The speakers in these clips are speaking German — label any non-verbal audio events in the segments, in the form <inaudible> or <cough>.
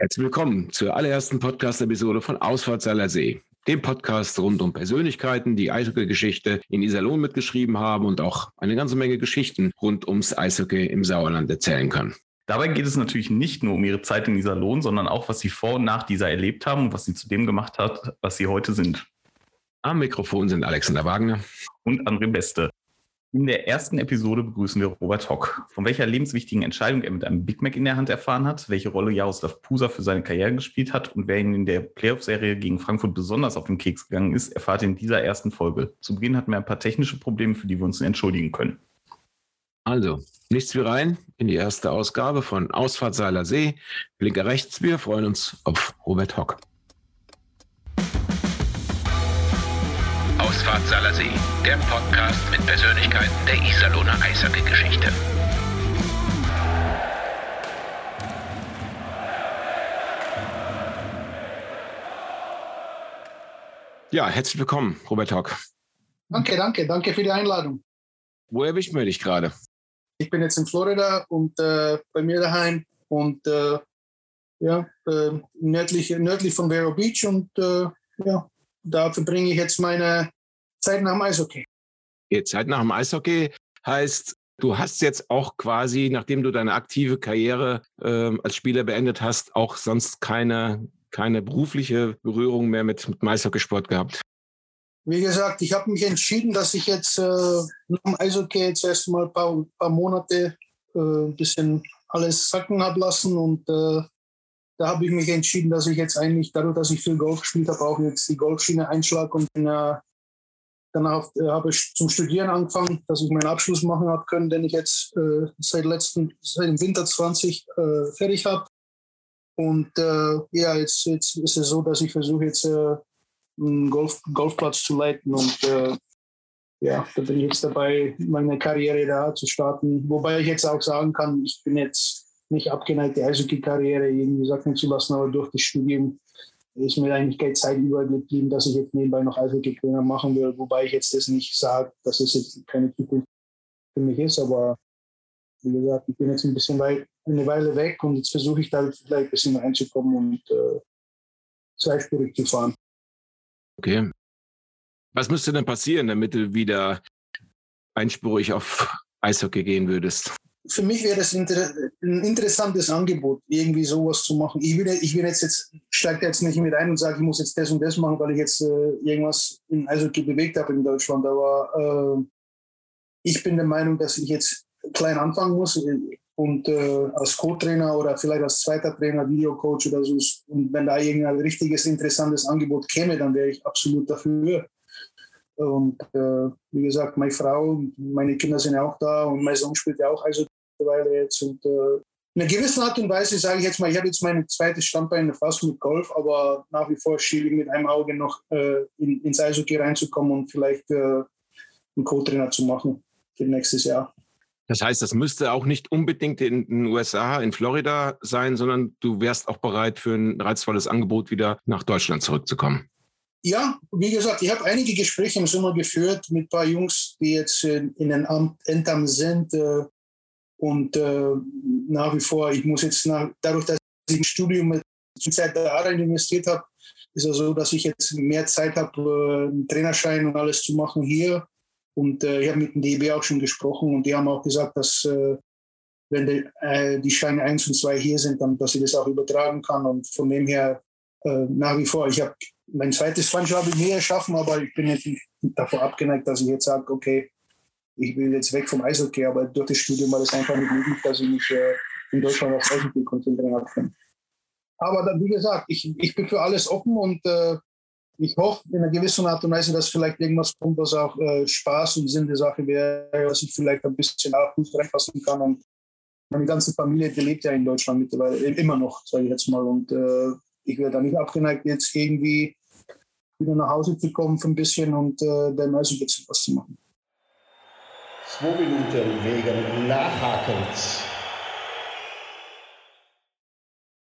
Herzlich willkommen zur allerersten Podcast-Episode von Ausfahrt See, dem Podcast rund um Persönlichkeiten, die Eishockey-Geschichte in Iserlohn mitgeschrieben haben und auch eine ganze Menge Geschichten rund ums Eishockey im Sauerland erzählen können. Dabei geht es natürlich nicht nur um ihre Zeit in Iserlohn, sondern auch, was sie vor und nach dieser erlebt haben und was sie zu dem gemacht hat, was sie heute sind. Am Mikrofon sind Alexander Wagner und André Beste. In der ersten Episode begrüßen wir Robert Hock. Von welcher lebenswichtigen Entscheidung er mit einem Big Mac in der Hand erfahren hat, welche Rolle Jaroslav Pusa für seine Karriere gespielt hat und wer ihn in der Playoff-Serie gegen Frankfurt besonders auf den Keks gegangen ist, erfahrt ihr in dieser ersten Folge. Zu Beginn hatten wir ein paar technische Probleme, für die wir uns entschuldigen können. Also, nichts wie rein in die erste Ausgabe von Ausfahrt Seiler See. Blinker rechts, wir freuen uns auf Robert Hock. Ausfahrt Salersee, der Podcast mit Persönlichkeiten der Iserlohner Eishockey-Geschichte. Ja, herzlich willkommen, Robert Hock. Danke, danke, danke für die Einladung. Wo erwischt man dich gerade? Ich bin jetzt in Florida und äh, bei mir daheim und äh, ja, äh, nördlich, nördlich von Vero Beach und äh, ja, da verbringe ich jetzt meine Zeit nach dem Eishockey. Jetzt Zeit nach dem Eishockey heißt, du hast jetzt auch quasi, nachdem du deine aktive Karriere äh, als Spieler beendet hast, auch sonst keine, keine berufliche Berührung mehr mit, mit dem Eishockeysport gehabt. Wie gesagt, ich habe mich entschieden, dass ich jetzt äh, nach dem Eishockey jetzt erst mal ein paar, paar Monate äh, ein bisschen alles sacken habe lassen und äh, da habe ich mich entschieden, dass ich jetzt eigentlich, dadurch, dass ich viel Golf gespielt habe, auch jetzt die Golfschiene einschlage und bin äh, Danach äh, habe ich zum Studieren angefangen, dass ich meinen Abschluss machen habe können, den ich jetzt äh, seit letzten, seit dem Winter 20 äh, fertig habe. Und äh, ja, jetzt, jetzt ist es so, dass ich versuche jetzt äh, einen Golf, Golfplatz zu leiten und ja, da bin ich jetzt dabei, meine Karriere da zu starten. Wobei ich jetzt auch sagen kann, ich bin jetzt nicht abgeneigt, die Eishockey-Karriere irgendwie sacken zu lassen, aber durch das Studium ist mir eigentlich keine Zeit übergeblieben, dass ich jetzt nebenbei noch Eishockey-Trainer machen will, wobei ich jetzt das nicht sage, dass es jetzt keine Zukunft für mich ist, aber wie gesagt, ich bin jetzt ein bisschen weit, eine Weile weg und jetzt versuche ich da vielleicht ein bisschen reinzukommen und äh, zweispurig zu fahren. Okay. Was müsste denn passieren, damit du wieder einspurig auf Eishockey gehen würdest? Für mich wäre das ein interessantes Angebot, irgendwie sowas zu machen. Ich will, ich will jetzt, jetzt steige jetzt nicht mit ein und sage, ich muss jetzt das und das machen, weil ich jetzt äh, irgendwas in Eishockey bewegt habe in Deutschland. Aber äh, ich bin der Meinung, dass ich jetzt klein anfangen muss äh, und äh, als Co-Trainer oder vielleicht als zweiter Trainer, Videocoach oder so. Und wenn da irgendein richtiges, interessantes Angebot käme, dann wäre ich absolut dafür. Und äh, wie gesagt, meine Frau, meine Kinder sind ja auch da und mein Sohn spielt ja auch also mittlerweile jetzt. Und äh, in einer gewissen Art und Weise sage ich jetzt mal, ich habe jetzt mein zweites Standbein fast mit Golf, aber nach wie vor schiele ich mit einem Auge noch äh, in, ins Eishockey reinzukommen und vielleicht äh, einen Co-Trainer zu machen für nächstes Jahr. Das heißt, das müsste auch nicht unbedingt in den USA, in Florida sein, sondern du wärst auch bereit, für ein reizvolles Angebot wieder nach Deutschland zurückzukommen. Ja, wie gesagt, ich habe einige Gespräche im Sommer geführt mit ein paar Jungs, die jetzt in, in den Ämtern sind. Äh, und äh, nach wie vor, ich muss jetzt nach, dadurch, dass ich im Studium mit Zeit Arbeit investiert habe, ist es so, dass ich jetzt mehr Zeit habe, äh, einen Trainerschein und alles zu machen hier. Und äh, ich habe mit dem DB auch schon gesprochen und die haben auch gesagt, dass äh, wenn die, äh, die Scheine 1 und 2 hier sind, dann, dass ich das auch übertragen kann. Und von dem her äh, nach wie vor, ich habe mein zweites Franchise habe ich nie erschaffen, aber ich bin nicht davor abgeneigt, dass ich jetzt sage, okay, ich will jetzt weg vom Eishockey, aber durch das Studium war das einfach nicht möglich, dass ich mich äh, in Deutschland auf Eishockey konzentrieren kann. Aber dann, wie gesagt, ich, ich bin für alles offen und äh, ich hoffe in einer gewissen Art und Weise, dass vielleicht irgendwas kommt, was auch äh, Spaß und Sinn der Sache wäre, dass ich vielleicht ein bisschen auch Fuß reinfassen kann. Und meine ganze Familie, die lebt ja in Deutschland mittlerweile, immer noch, sage ich jetzt mal. Und äh, ich wäre da nicht abgeneigt, jetzt irgendwie wieder nach Hause zu kommen für ein bisschen und äh, also jetzt was zu machen. Zwei Minuten wegen Nachhakens.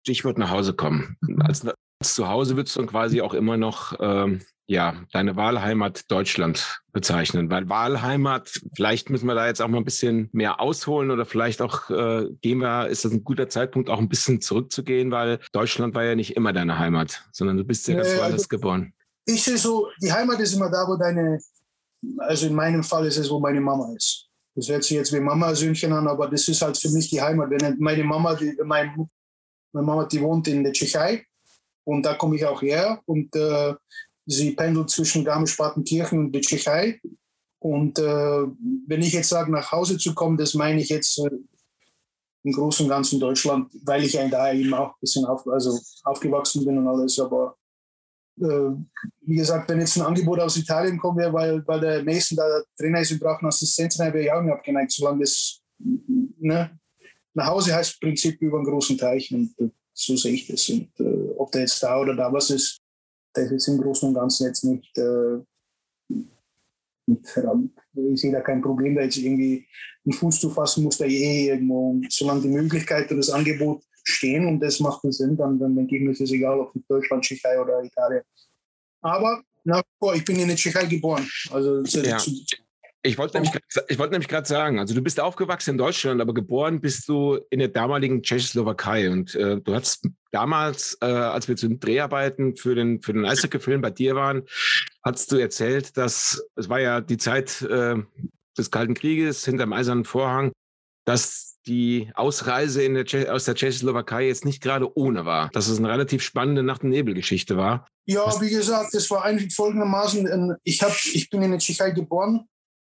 Stichwort nach Hause kommen. Als, als zu Hause wird es dann quasi auch immer noch ähm, ja, deine Wahlheimat Deutschland bezeichnen? Weil Wahlheimat, vielleicht müssen wir da jetzt auch mal ein bisschen mehr ausholen oder vielleicht auch äh, gehen wir, ist das ein guter Zeitpunkt, auch ein bisschen zurückzugehen, weil Deutschland war ja nicht immer deine Heimat, sondern du bist ja ganz woanders also- geboren. Ich sehe so, die Heimat ist immer da, wo deine, also in meinem Fall ist es, wo meine Mama ist. Das hört sich jetzt wie Mama-Söhnchen an, aber das ist halt für mich die Heimat. Wenn meine Mama, die, mein, meine Mama, die wohnt in der Tschechei und da komme ich auch her und äh, sie pendelt zwischen Garmisch-Partenkirchen und der Tschechei. Und äh, wenn ich jetzt sage, nach Hause zu kommen, das meine ich jetzt äh, im Großen und Ganzen Deutschland, weil ich ja da eben auch ein bisschen auf, also aufgewachsen bin und alles. Aber wie gesagt, wenn jetzt ein Angebot aus Italien kommen wäre, weil, weil der Mason da Trainer ist, wir brauchen einen Assistenten, wäre ich auch nicht abgeneigt, solange das ne, nach Hause heißt im Prinzip über einen großen Teich und äh, so sehe ich das. Und äh, ob der jetzt da oder da was ist, das ist im Großen und Ganzen jetzt nicht, äh. Ich sehe da kein Problem, da jetzt irgendwie einen Fuß zu fassen, muss da eh irgendwo. Und solange die Möglichkeit und das Angebot stehen und das macht einen Sinn, dann, dann denke ich mir, es egal, ob in Deutschland, Tschechei oder Italien. Aber nach vor, ich bin in der Tschechei geboren. Also zu, Ja. zu, Ich wollte nämlich, ich wollte nämlich gerade sagen, also du bist aufgewachsen in Deutschland, aber geboren bist du in der damaligen Tschechoslowakei und äh, du hast damals, äh, als wir zu den Dreharbeiten für den für den Eishockey-Film bei dir waren, hast du erzählt, dass es war ja die Zeit äh, des Kalten Krieges hinterm Eisernen Vorhang, dass die Ausreise der aus der Tschechoslowakei jetzt nicht gerade ohne war, dass es eine relativ spannende Nacht- und Nebelgeschichte war. Ja, wie gesagt, das war eigentlich folgendermaßen. ähm, Ich, hab, ich bin in der Tschechei geboren.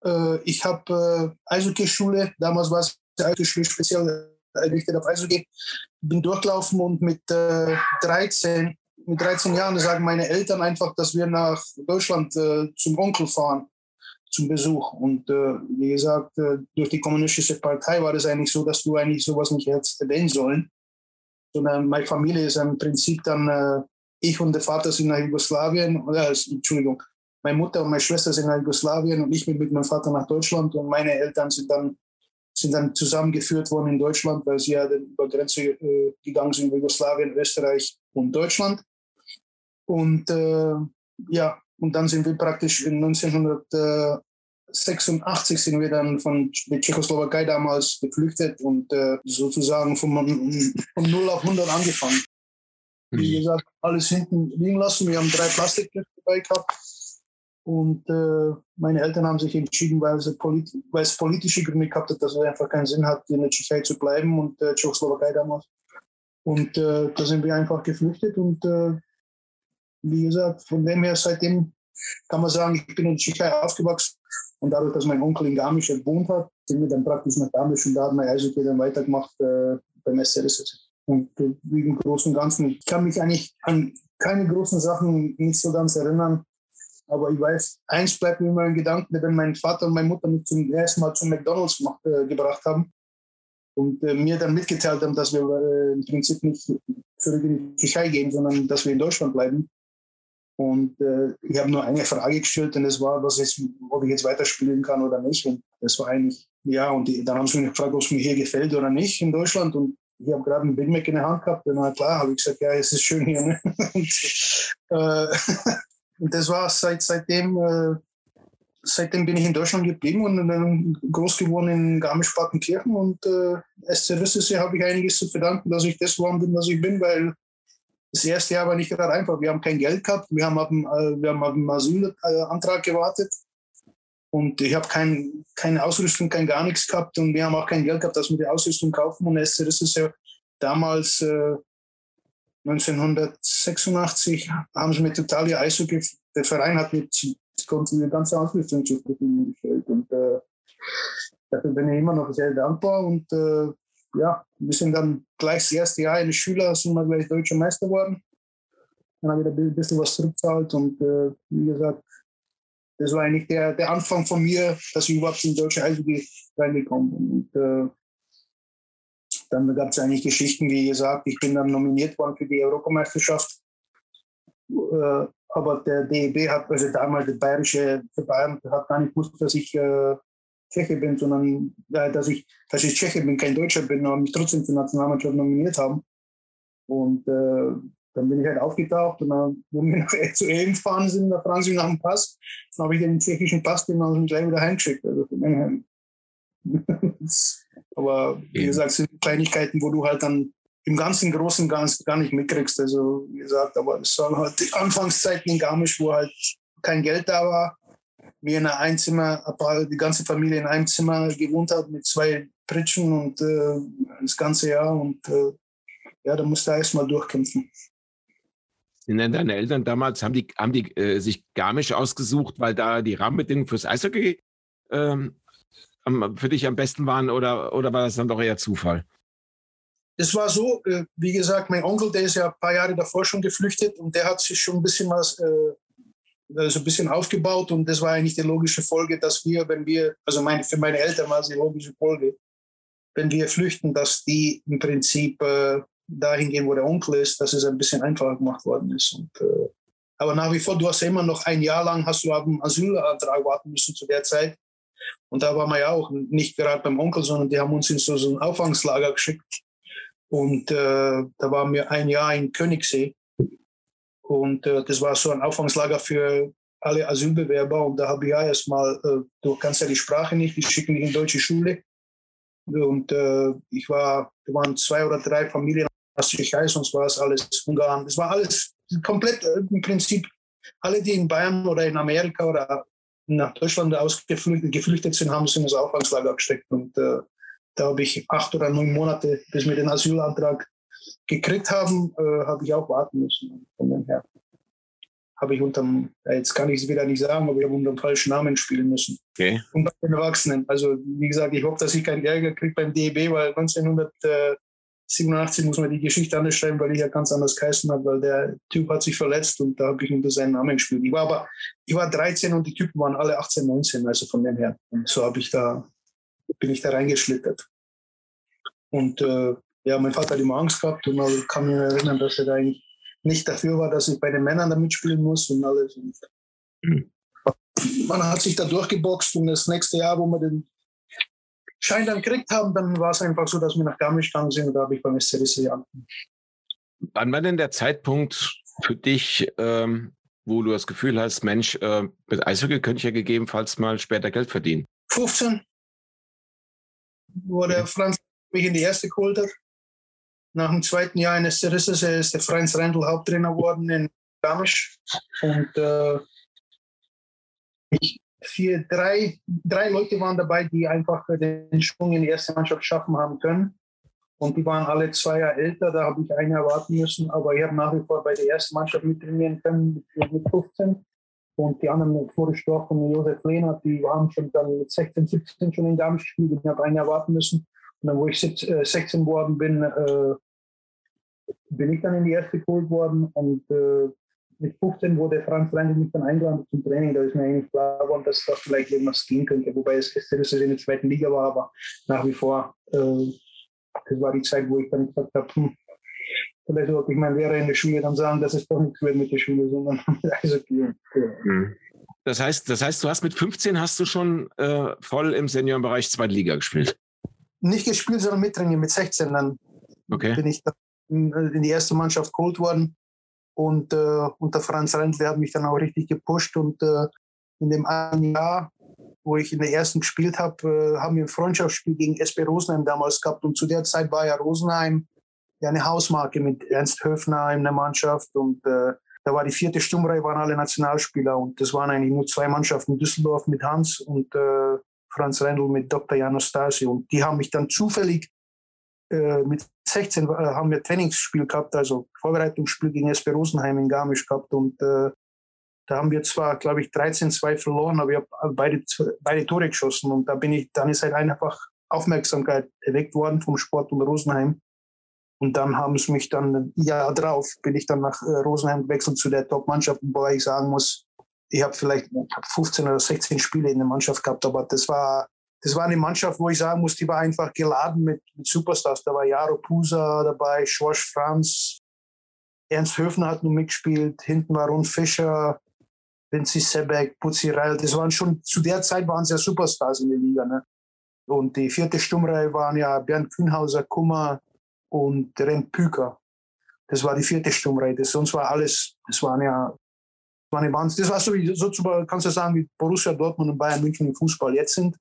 Äh, Ich habe äh, Eishockey-Schule, damals war es Eishockey-Schule speziell errichtet auf Eishockey. Bin durchgelaufen und mit äh, 13, mit 13 Jahren sagen meine Eltern einfach, dass wir nach Deutschland äh, zum Onkel fahren, zum Besuch. Und äh, wie gesagt, äh, durch die kommunistische Partei war das eigentlich so, dass du eigentlich sowas nicht hättest erwähnen sollen. Sondern meine Familie ist im Prinzip dann äh, ich und der Vater sind nach Jugoslawien, oder, Entschuldigung, meine Mutter und meine Schwester sind nach Jugoslawien und ich bin mit meinem Vater nach Deutschland und meine Eltern sind dann, sind dann zusammengeführt worden in Deutschland, weil sie ja über Grenze äh, gegangen sind, Jugoslawien, Österreich und Deutschland. Und äh, ja, und dann sind wir praktisch in 1986 sind wir dann von der Tschechoslowakei damals geflüchtet und äh, sozusagen von, von 0 auf 100 angefangen wie gesagt, alles hinten liegen lassen. Wir haben drei Plastikflaschen dabei gehabt. Und äh, meine Eltern haben sich entschieden, weil, polit weil es politische Gründe gehabt hat, dass es einfach keinen Sinn hat, in der Tschechei zu bleiben und äh, Tschechoslowakei damals. Und äh, da sind wir einfach geflüchtet. Und äh, wie gesagt, von dem her, seitdem kann man sagen, ich bin in Tschechei aufgewachsen. Und dadurch, dass mein Onkel in Garmisch gewohnt hat, sind wir dann praktisch nach Garmisch und da hat mein Eishockey dann weitergemacht äh, beim SCRS. Und äh, im Großen und Ganzen. Ich kann mich eigentlich an keine großen Sachen nicht so ganz erinnern. Aber ich weiß, eins bleibt mir immer in Gedanken, wenn mein Vater und meine Mutter mich zum ersten Mal zum McDonalds gemacht, äh, gebracht haben und äh, mir dann mitgeteilt haben, dass wir äh, im Prinzip nicht zurück in die Tschechei gehen, sondern dass wir in Deutschland bleiben. Und äh, ich habe nur eine Frage gestellt und das war, was jetzt, ob ich jetzt weiterspielen kann oder nicht. Und das war eigentlich, ja, und die, dann haben sie mich gefragt, ob es mir hier gefällt oder nicht in Deutschland. Und ich habe gerade einen Big Mac in der Hand gehabt. Und na klar, habe ich gesagt, ja, es ist schön hier. Ne? <laughs> Und, äh, <laughs> und das war seit, seitdem, äh, seitdem bin ich in Deutschland geblieben und dann groß geworden in Garmisch-Partenkirchen. Und äh, SC Rüsselsee habe ich einiges zu verdanken, dass ich das geworden bin, was ich bin, weil das erste Jahr war nicht gerade einfach. Wir haben kein Geld gehabt, wir haben auf äh, haben auf den Asylantrag gewartet. Und ich habe kein, keine Ausrüstung, kein gar nichts gehabt und wir haben auch kein Geld gehabt, dass wir die Ausrüstung kaufen. Und SC Rüsselsee damals äh, 1986 haben sie mit Totalia Eishockey, der Verein hat mit konnten die ganze Ausrüstung zur Verfügung gestellt. Und äh, dafür bin ich immer noch sehr dankbar. Und äh, ja, wir sind dann gleich das erste Jahr in der Schüler, sind wir gleich deutscher Meister geworden. Dann habe ich ein bisschen was zurückgezahlt und äh, wie gesagt, das war eigentlich der, der Anfang von mir, dass ich überhaupt in deutsche Eishockey reingekommen bin. Und äh, dann gab es eigentlich Geschichten, wie gesagt, ich bin dann nominiert worden für die Europameisterschaft. Äh, aber der DEB hat, also damals der bayerische der Bayern hat gar nicht gewusst, dass ich äh, Tscheche bin, sondern äh, dass, ich, dass ich Tscheche bin, kein Deutscher bin, aber mich trotzdem zur Nationalmannschaft nominiert haben. Und äh, dann bin ich halt aufgetaucht und dann, wo wir <laughs> nach zu EM gefahren sind, da fragen sie nach dem Pass. Dann habe ich den tschechischen Pass, den haben sie gleich wieder heimgeschickt. Also <laughs> Aber wie gesagt, sind Kleinigkeiten, wo du halt dann im ganzen Großen Ganzen gar nicht mitkriegst. Also wie gesagt, aber es waren halt die Anfangszeiten in Garmisch, wo halt kein Geld da war. Wir in einer Einzimmer, die ganze Familie in einem Zimmer gewohnt hat mit zwei Pritschen und äh, das ganze Jahr. Und äh, ja, da musste er erstmal durchkämpfen. Sind denn deine Eltern damals, haben die, haben die äh, sich Garmisch ausgesucht, weil da die Rahmenbedingungen fürs Eishockey ähm, für dich am besten waren oder, oder war das dann doch eher Zufall? Es war so, äh, wie gesagt, mein Onkel, der ist ja ein paar Jahre davor schon geflüchtet und der hat sich schon ein bisschen was, äh, also ein bisschen aufgebaut und das war eigentlich die logische Folge, dass wir, wenn wir, also mein, für meine Eltern war es die logische Folge, wenn wir flüchten, dass die im Prinzip äh, dahin gehen, wo der Onkel ist, dass es ein bisschen einfacher gemacht worden ist. Und, äh, aber nach wie vor, du hast ja immer noch ein Jahr lang, hast du auf einen Asylantrag warten müssen zu der Zeit. Und da waren wir ja auch nicht gerade beim Onkel, sondern die haben uns in so, so ein Auffangslager geschickt. Und äh, da waren wir ein Jahr in Königssee. Und äh, das war so ein Auffangslager für alle Asylbewerber. Und da habe ich ja erstmal, äh, du kannst ja die Sprache nicht, die schicken dich in deutsche Schule. Und äh, ich war, da waren zwei oder drei Familien aus Tschechei, sonst war es alles Ungarn. Es war alles komplett äh, im Prinzip, alle, die in Bayern oder in Amerika oder nach Deutschland ausgeflüchtet geflüchtet sind, haben sie in das Aufwandslager gesteckt. Und äh, da habe ich acht oder neun Monate, bis wir den Asylantrag gekriegt haben, äh, habe ich auch warten müssen. Von dem her habe ich unterm, jetzt kann ich es wieder nicht sagen, aber ich habe unter dem falschen Namen spielen müssen. Okay. Und bei den Erwachsenen. Also wie gesagt, ich hoffe, dass ich keinen Ärger kriege beim DEB, weil 1987 muss man die Geschichte anders schreiben, weil ich ja ganz anders geheißen habe, weil der Typ hat sich verletzt und da habe ich unter seinen Namen gespielt. Ich war aber, ich war 13 und die Typen waren alle 18, 19, also von dem her. Und so habe ich da bin ich da reingeschlittert. Und äh, ja, mein Vater hat immer Angst gehabt und ich kann mich erinnern, dass er da eigentlich nicht dafür war, dass ich bei den Männern da mitspielen muss und alles. Und mhm. Man hat sich da durchgeboxt und das nächste Jahr, wo wir den Schein dann gekriegt haben, dann war es einfach so, dass wir nach Garmisch gegangen sind und da habe ich beim SCDC angefangen. Wann war denn der Zeitpunkt für dich, ähm, wo du das Gefühl hast, Mensch, äh, mit Eishockey könnte ich ja gegebenenfalls mal später Geld verdienen? 15 wo der Franz mich in die erste geholt hat. Nach dem zweiten Jahr eines Zerrisses ist der Franz Rendl Haupttrainer geworden in Garmisch. Und äh, ich, vier, drei, drei Leute waren dabei, die einfach den Sprung in die erste Mannschaft schaffen haben können. Und die waren alle zwei Jahre älter, da habe ich einen erwarten müssen. Aber ich habe nach wie vor bei der ersten Mannschaft mittrainieren können mit 15. Und die anderen, Floris Storch und Josef Lehnert, die haben schon dann mit 16, 17 schon in Darmstadt gespielt. Ich habe ein Jahr warten müssen. Und dann, wo ich 16 äh, geworden bin, äh, bin ich dann in die erste geholt worden. Und äh, mit 15 wurde Franz Reindl mich dann eingeladen zum Training. Da ist mir eigentlich klar geworden, dass das vielleicht irgendwas gehen könnte. Wobei es gestern in der zweiten Liga war, aber nach wie vor, äh, das war die Zeit, wo ich dann gesagt habe, hm, vielleicht sollte ich meinen Lehrer in der Schule dann sagen, dass es doch nichts wird mit der Schule, sondern <laughs> also, ja. Mhm. Das heißt, das heißt, du hast mit 15 hast du schon äh, voll im Seniorenbereich zweite Liga gespielt? Nicht gespielt, sondern mittrainiert. Mit 16 dann okay. bin ich in, in, die erste Mannschaft geholt worden. Und äh, unter Franz Rendler hat mich dann auch richtig gepusht. Und äh, in dem einen Jahr, wo ich in der ersten gespielt habe, äh, haben wir ein Freundschaftsspiel gegen SP Rosenheim damals gehabt. Und zu der Zeit war ja Rosenheim ja eine Hausmarke mit Ernst Höfner in der Mannschaft und äh, da war die vierte Sturmreihe, waren alle Nationalspieler und das waren eigentlich nur zwei Mannschaften, Düsseldorf mit Hans und äh, Franz Rendl mit Dr. Janos Stasi und die haben mich dann zufällig äh, mit 16 äh, haben wir Trainingsspiel gehabt, also Vorbereitungsspiel gegen SP Rosenheim in Garmisch gehabt und äh, da haben wir zwar, glaube ich, 13-2 verloren, aber ich habe beide, beide Tore geschossen und da bin ich, dann ist halt einfach Aufmerksamkeit erweckt worden vom Sport um Rosenheim. Und dann haben sie mich dann Jahr drauf, bin ich dann nach äh, Rosenheim gewechselt zu der Top-Mannschaft, wobei ich sagen muss, ich habe vielleicht ich hab 15 oder 16 Spiele in der Mannschaft gehabt, aber das war, das war eine Mannschaft, wo ich sagen muss, die war einfach geladen mit, mit Superstars. Da war Jaro Pusa dabei, Schorsch Franz, Ernst Höfner hat nur mitgespielt, hinten war Ron Fischer, Vinci Sebeck, Putzi Reil. Das waren schon, zu der Zeit waren es ja Superstars in der Liga. Ne? Und die vierte Sturmreihe waren ja Bernd Kühnhauser, Kummer, und Rem Püker. Das war die vierte Sturmreihe. Sonst war alles, das waren ja, war eine Wahnsinn. Das war so, wie, so kannst du sagen, wie Borussia Dortmund und Bayern München im Fußball jetzt sind.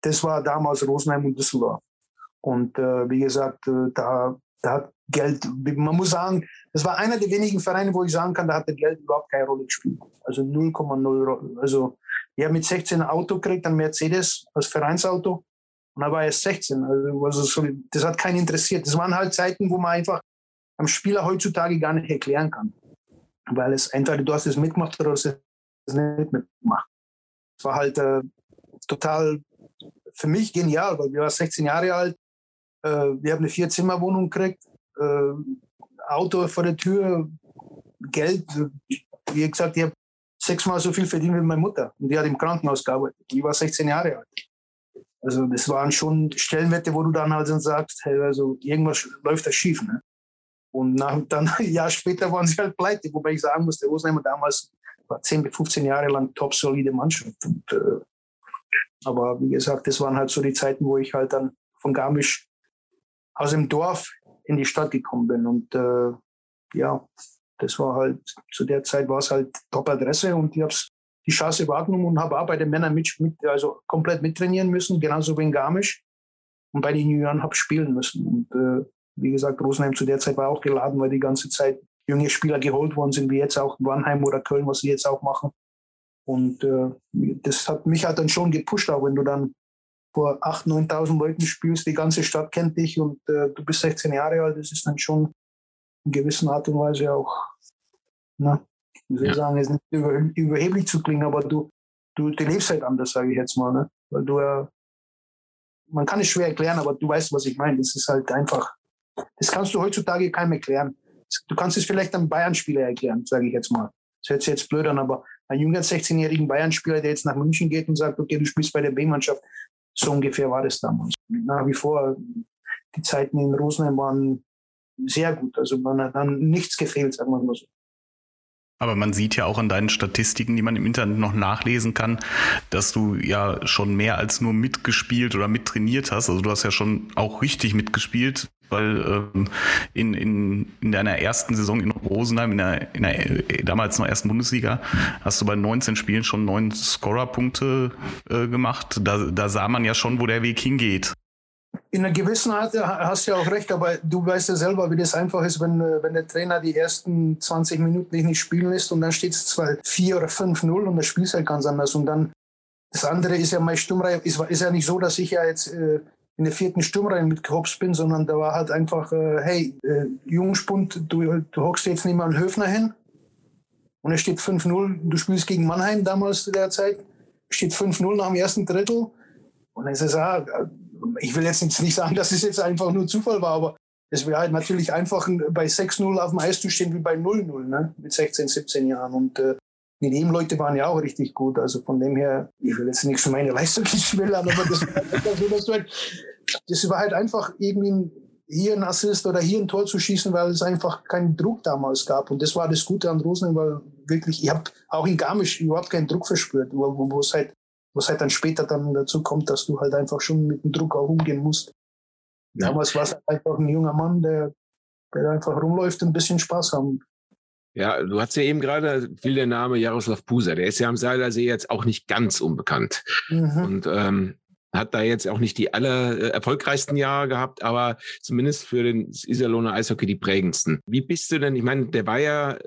Das war damals Rosenheim und Düsseldorf. Und äh, wie gesagt, äh, da, da hat Geld, man muss sagen, das war einer der wenigen Vereine, wo ich sagen kann, da hat der Geld überhaupt keine Rolle gespielt. Also 0,0. Also, ich habe mit 16 ein Auto gekriegt, ein Mercedes als Vereinsauto. Und da war er 16. Also, also so, das hat keinen interessiert. Das waren halt Zeiten, wo man einfach am Spieler heutzutage gar nicht erklären kann. Weil es entweder du hast es mitgemacht oder du hast es nicht mitgemacht. Es war halt äh, total für mich genial, weil wir waren 16 Jahre alt. Äh, wir haben eine Vier-Zimmer-Wohnung gekriegt äh, Auto vor der Tür, Geld. Wie gesagt, ich habe sechsmal so viel verdient wie meine Mutter. Und die hat im Krankenhaus gearbeitet. Die war 16 Jahre alt. Also das waren schon Stellenwerte, wo du dann halt dann sagst, hey, also irgendwas läuft da schief. Ne? Und nach, dann <laughs> ein Jahr später waren sie halt pleite, wobei ich sagen muss, der Rosenheimer damals war 10 bis 15 Jahre lang top solide Mannschaft. Und, äh, aber wie gesagt, das waren halt so die Zeiten, wo ich halt dann von Garmisch aus dem Dorf in die Stadt gekommen bin. Und äh, ja, das war halt, zu der Zeit war es halt Top-Adresse und ich habe die Chance wahrgenommen und habe auch bei den Männern mit, mit, also komplett mittrainieren müssen, genauso wie in Garmisch. Und bei den Junioren habe spielen müssen. Und äh, wie gesagt, Rosenheim zu der Zeit war auch geladen, weil die ganze Zeit junge Spieler geholt worden sind, wie jetzt auch Wannheim oder Köln, was sie jetzt auch machen. Und äh, das hat mich halt dann schon gepusht, auch wenn du dann vor 8.000, 9.000 Leuten spielst, die ganze Stadt kennt dich und äh, du bist 16 Jahre alt, das ist dann schon in gewisser Art und Weise auch, na, wie soll ich sagen, ist nicht über, überheblich zu klingen, aber du, du, du lebst halt anders, sage ich jetzt mal, ne? weil du ja, äh, man kann es schwer erklären, aber du weißt, was ich meine, das ist halt einfach, das kannst du heutzutage keinem erklären. Du kannst es vielleicht einem Bayern-Spieler erklären, sage ich jetzt mal. Das hört sich jetzt blöd an, aber ein junger 16-jährigen Bayern-Spieler, der jetzt nach München geht und sagt, okay, du spielst bei der B-Mannschaft, so ungefähr war das damals. Nach wie vor, die Zeiten in Rosenheim waren sehr gut. Also man hat dann nichts gefehlt, sagen wir mal so. Aber man sieht ja auch an deinen Statistiken, die man im Internet noch nachlesen kann, dass du ja schon mehr als nur mitgespielt oder mittrainiert hast. Also du hast ja schon auch richtig mitgespielt, weil ähm, in, in, in deiner ersten Saison in Rosenheim, in der, in der äh, damals noch ersten Bundesliga, hast du bei 19 Spielen schon neun Scorerpunkte äh, gemacht. Da, da sah man ja schon, wo der Weg hingeht in einer gewissen Art hast du ja auch recht, aber du weißt ja selber, wie das einfach ist, wenn, äh, wenn der Trainer die ersten 20 Minuten nicht spielen lässt und dann steht es zwar 4 oder 5-0 und das Spiel ist halt ganz anders. Und dann, das andere ist ja meine Sturmreihe, ist, ist ja nicht so, dass ich ja jetzt äh, in der vierten Sturmreihe mitgehopst bin, sondern da war halt einfach, äh, hey, äh, Jungspund, du, du hockst jetzt nicht mal einen Höfner hin und es steht 5-0, du spielst gegen Mannheim damals zu der Zeit, steht 5-0 nach dem ersten Drittel und dann ist es, ah, ich will jetzt nicht sagen, <laughs> dass es jetzt einfach nur Zufall war, aber es wäre halt natürlich einfach bei 6-0 auf dem Eis zu stehen wie bei 0-0, ne? mit 16, 17 Jahren. Und äh, die Nebenleute waren ja auch richtig gut. Also von dem her, ich will jetzt nicht für meine Leistung schmälern, aber das, das, halt, das war halt einfach irgendwie hier ein Assist oder hier ein Tor zu schießen, weil es einfach keinen Druck damals gab. Und das war das Gute an Rosenheim, weil wirklich, ich habe auch in Garmisch überhaupt keinen Druck verspürt, wo, wo es halt was halt dann später dann dazu kommt, dass du halt einfach schon mit dem Druck auch umgehen musst. Ja. Damals war es halt einfach ein junger Mann, der, der einfach rumläuft und ein bisschen Spaß haben. Ja, du hast ja eben gerade viel der Name Jaroslav Pusa. Der ist ja am Seilersee jetzt auch nicht ganz unbekannt. Mhm. Und ähm, hat da jetzt auch nicht die aller äh, erfolgreichsten Jahre gehabt, aber zumindest für den Iserlohner Eishockey die prägendsten. Wie bist du denn? Ich meine, der war ja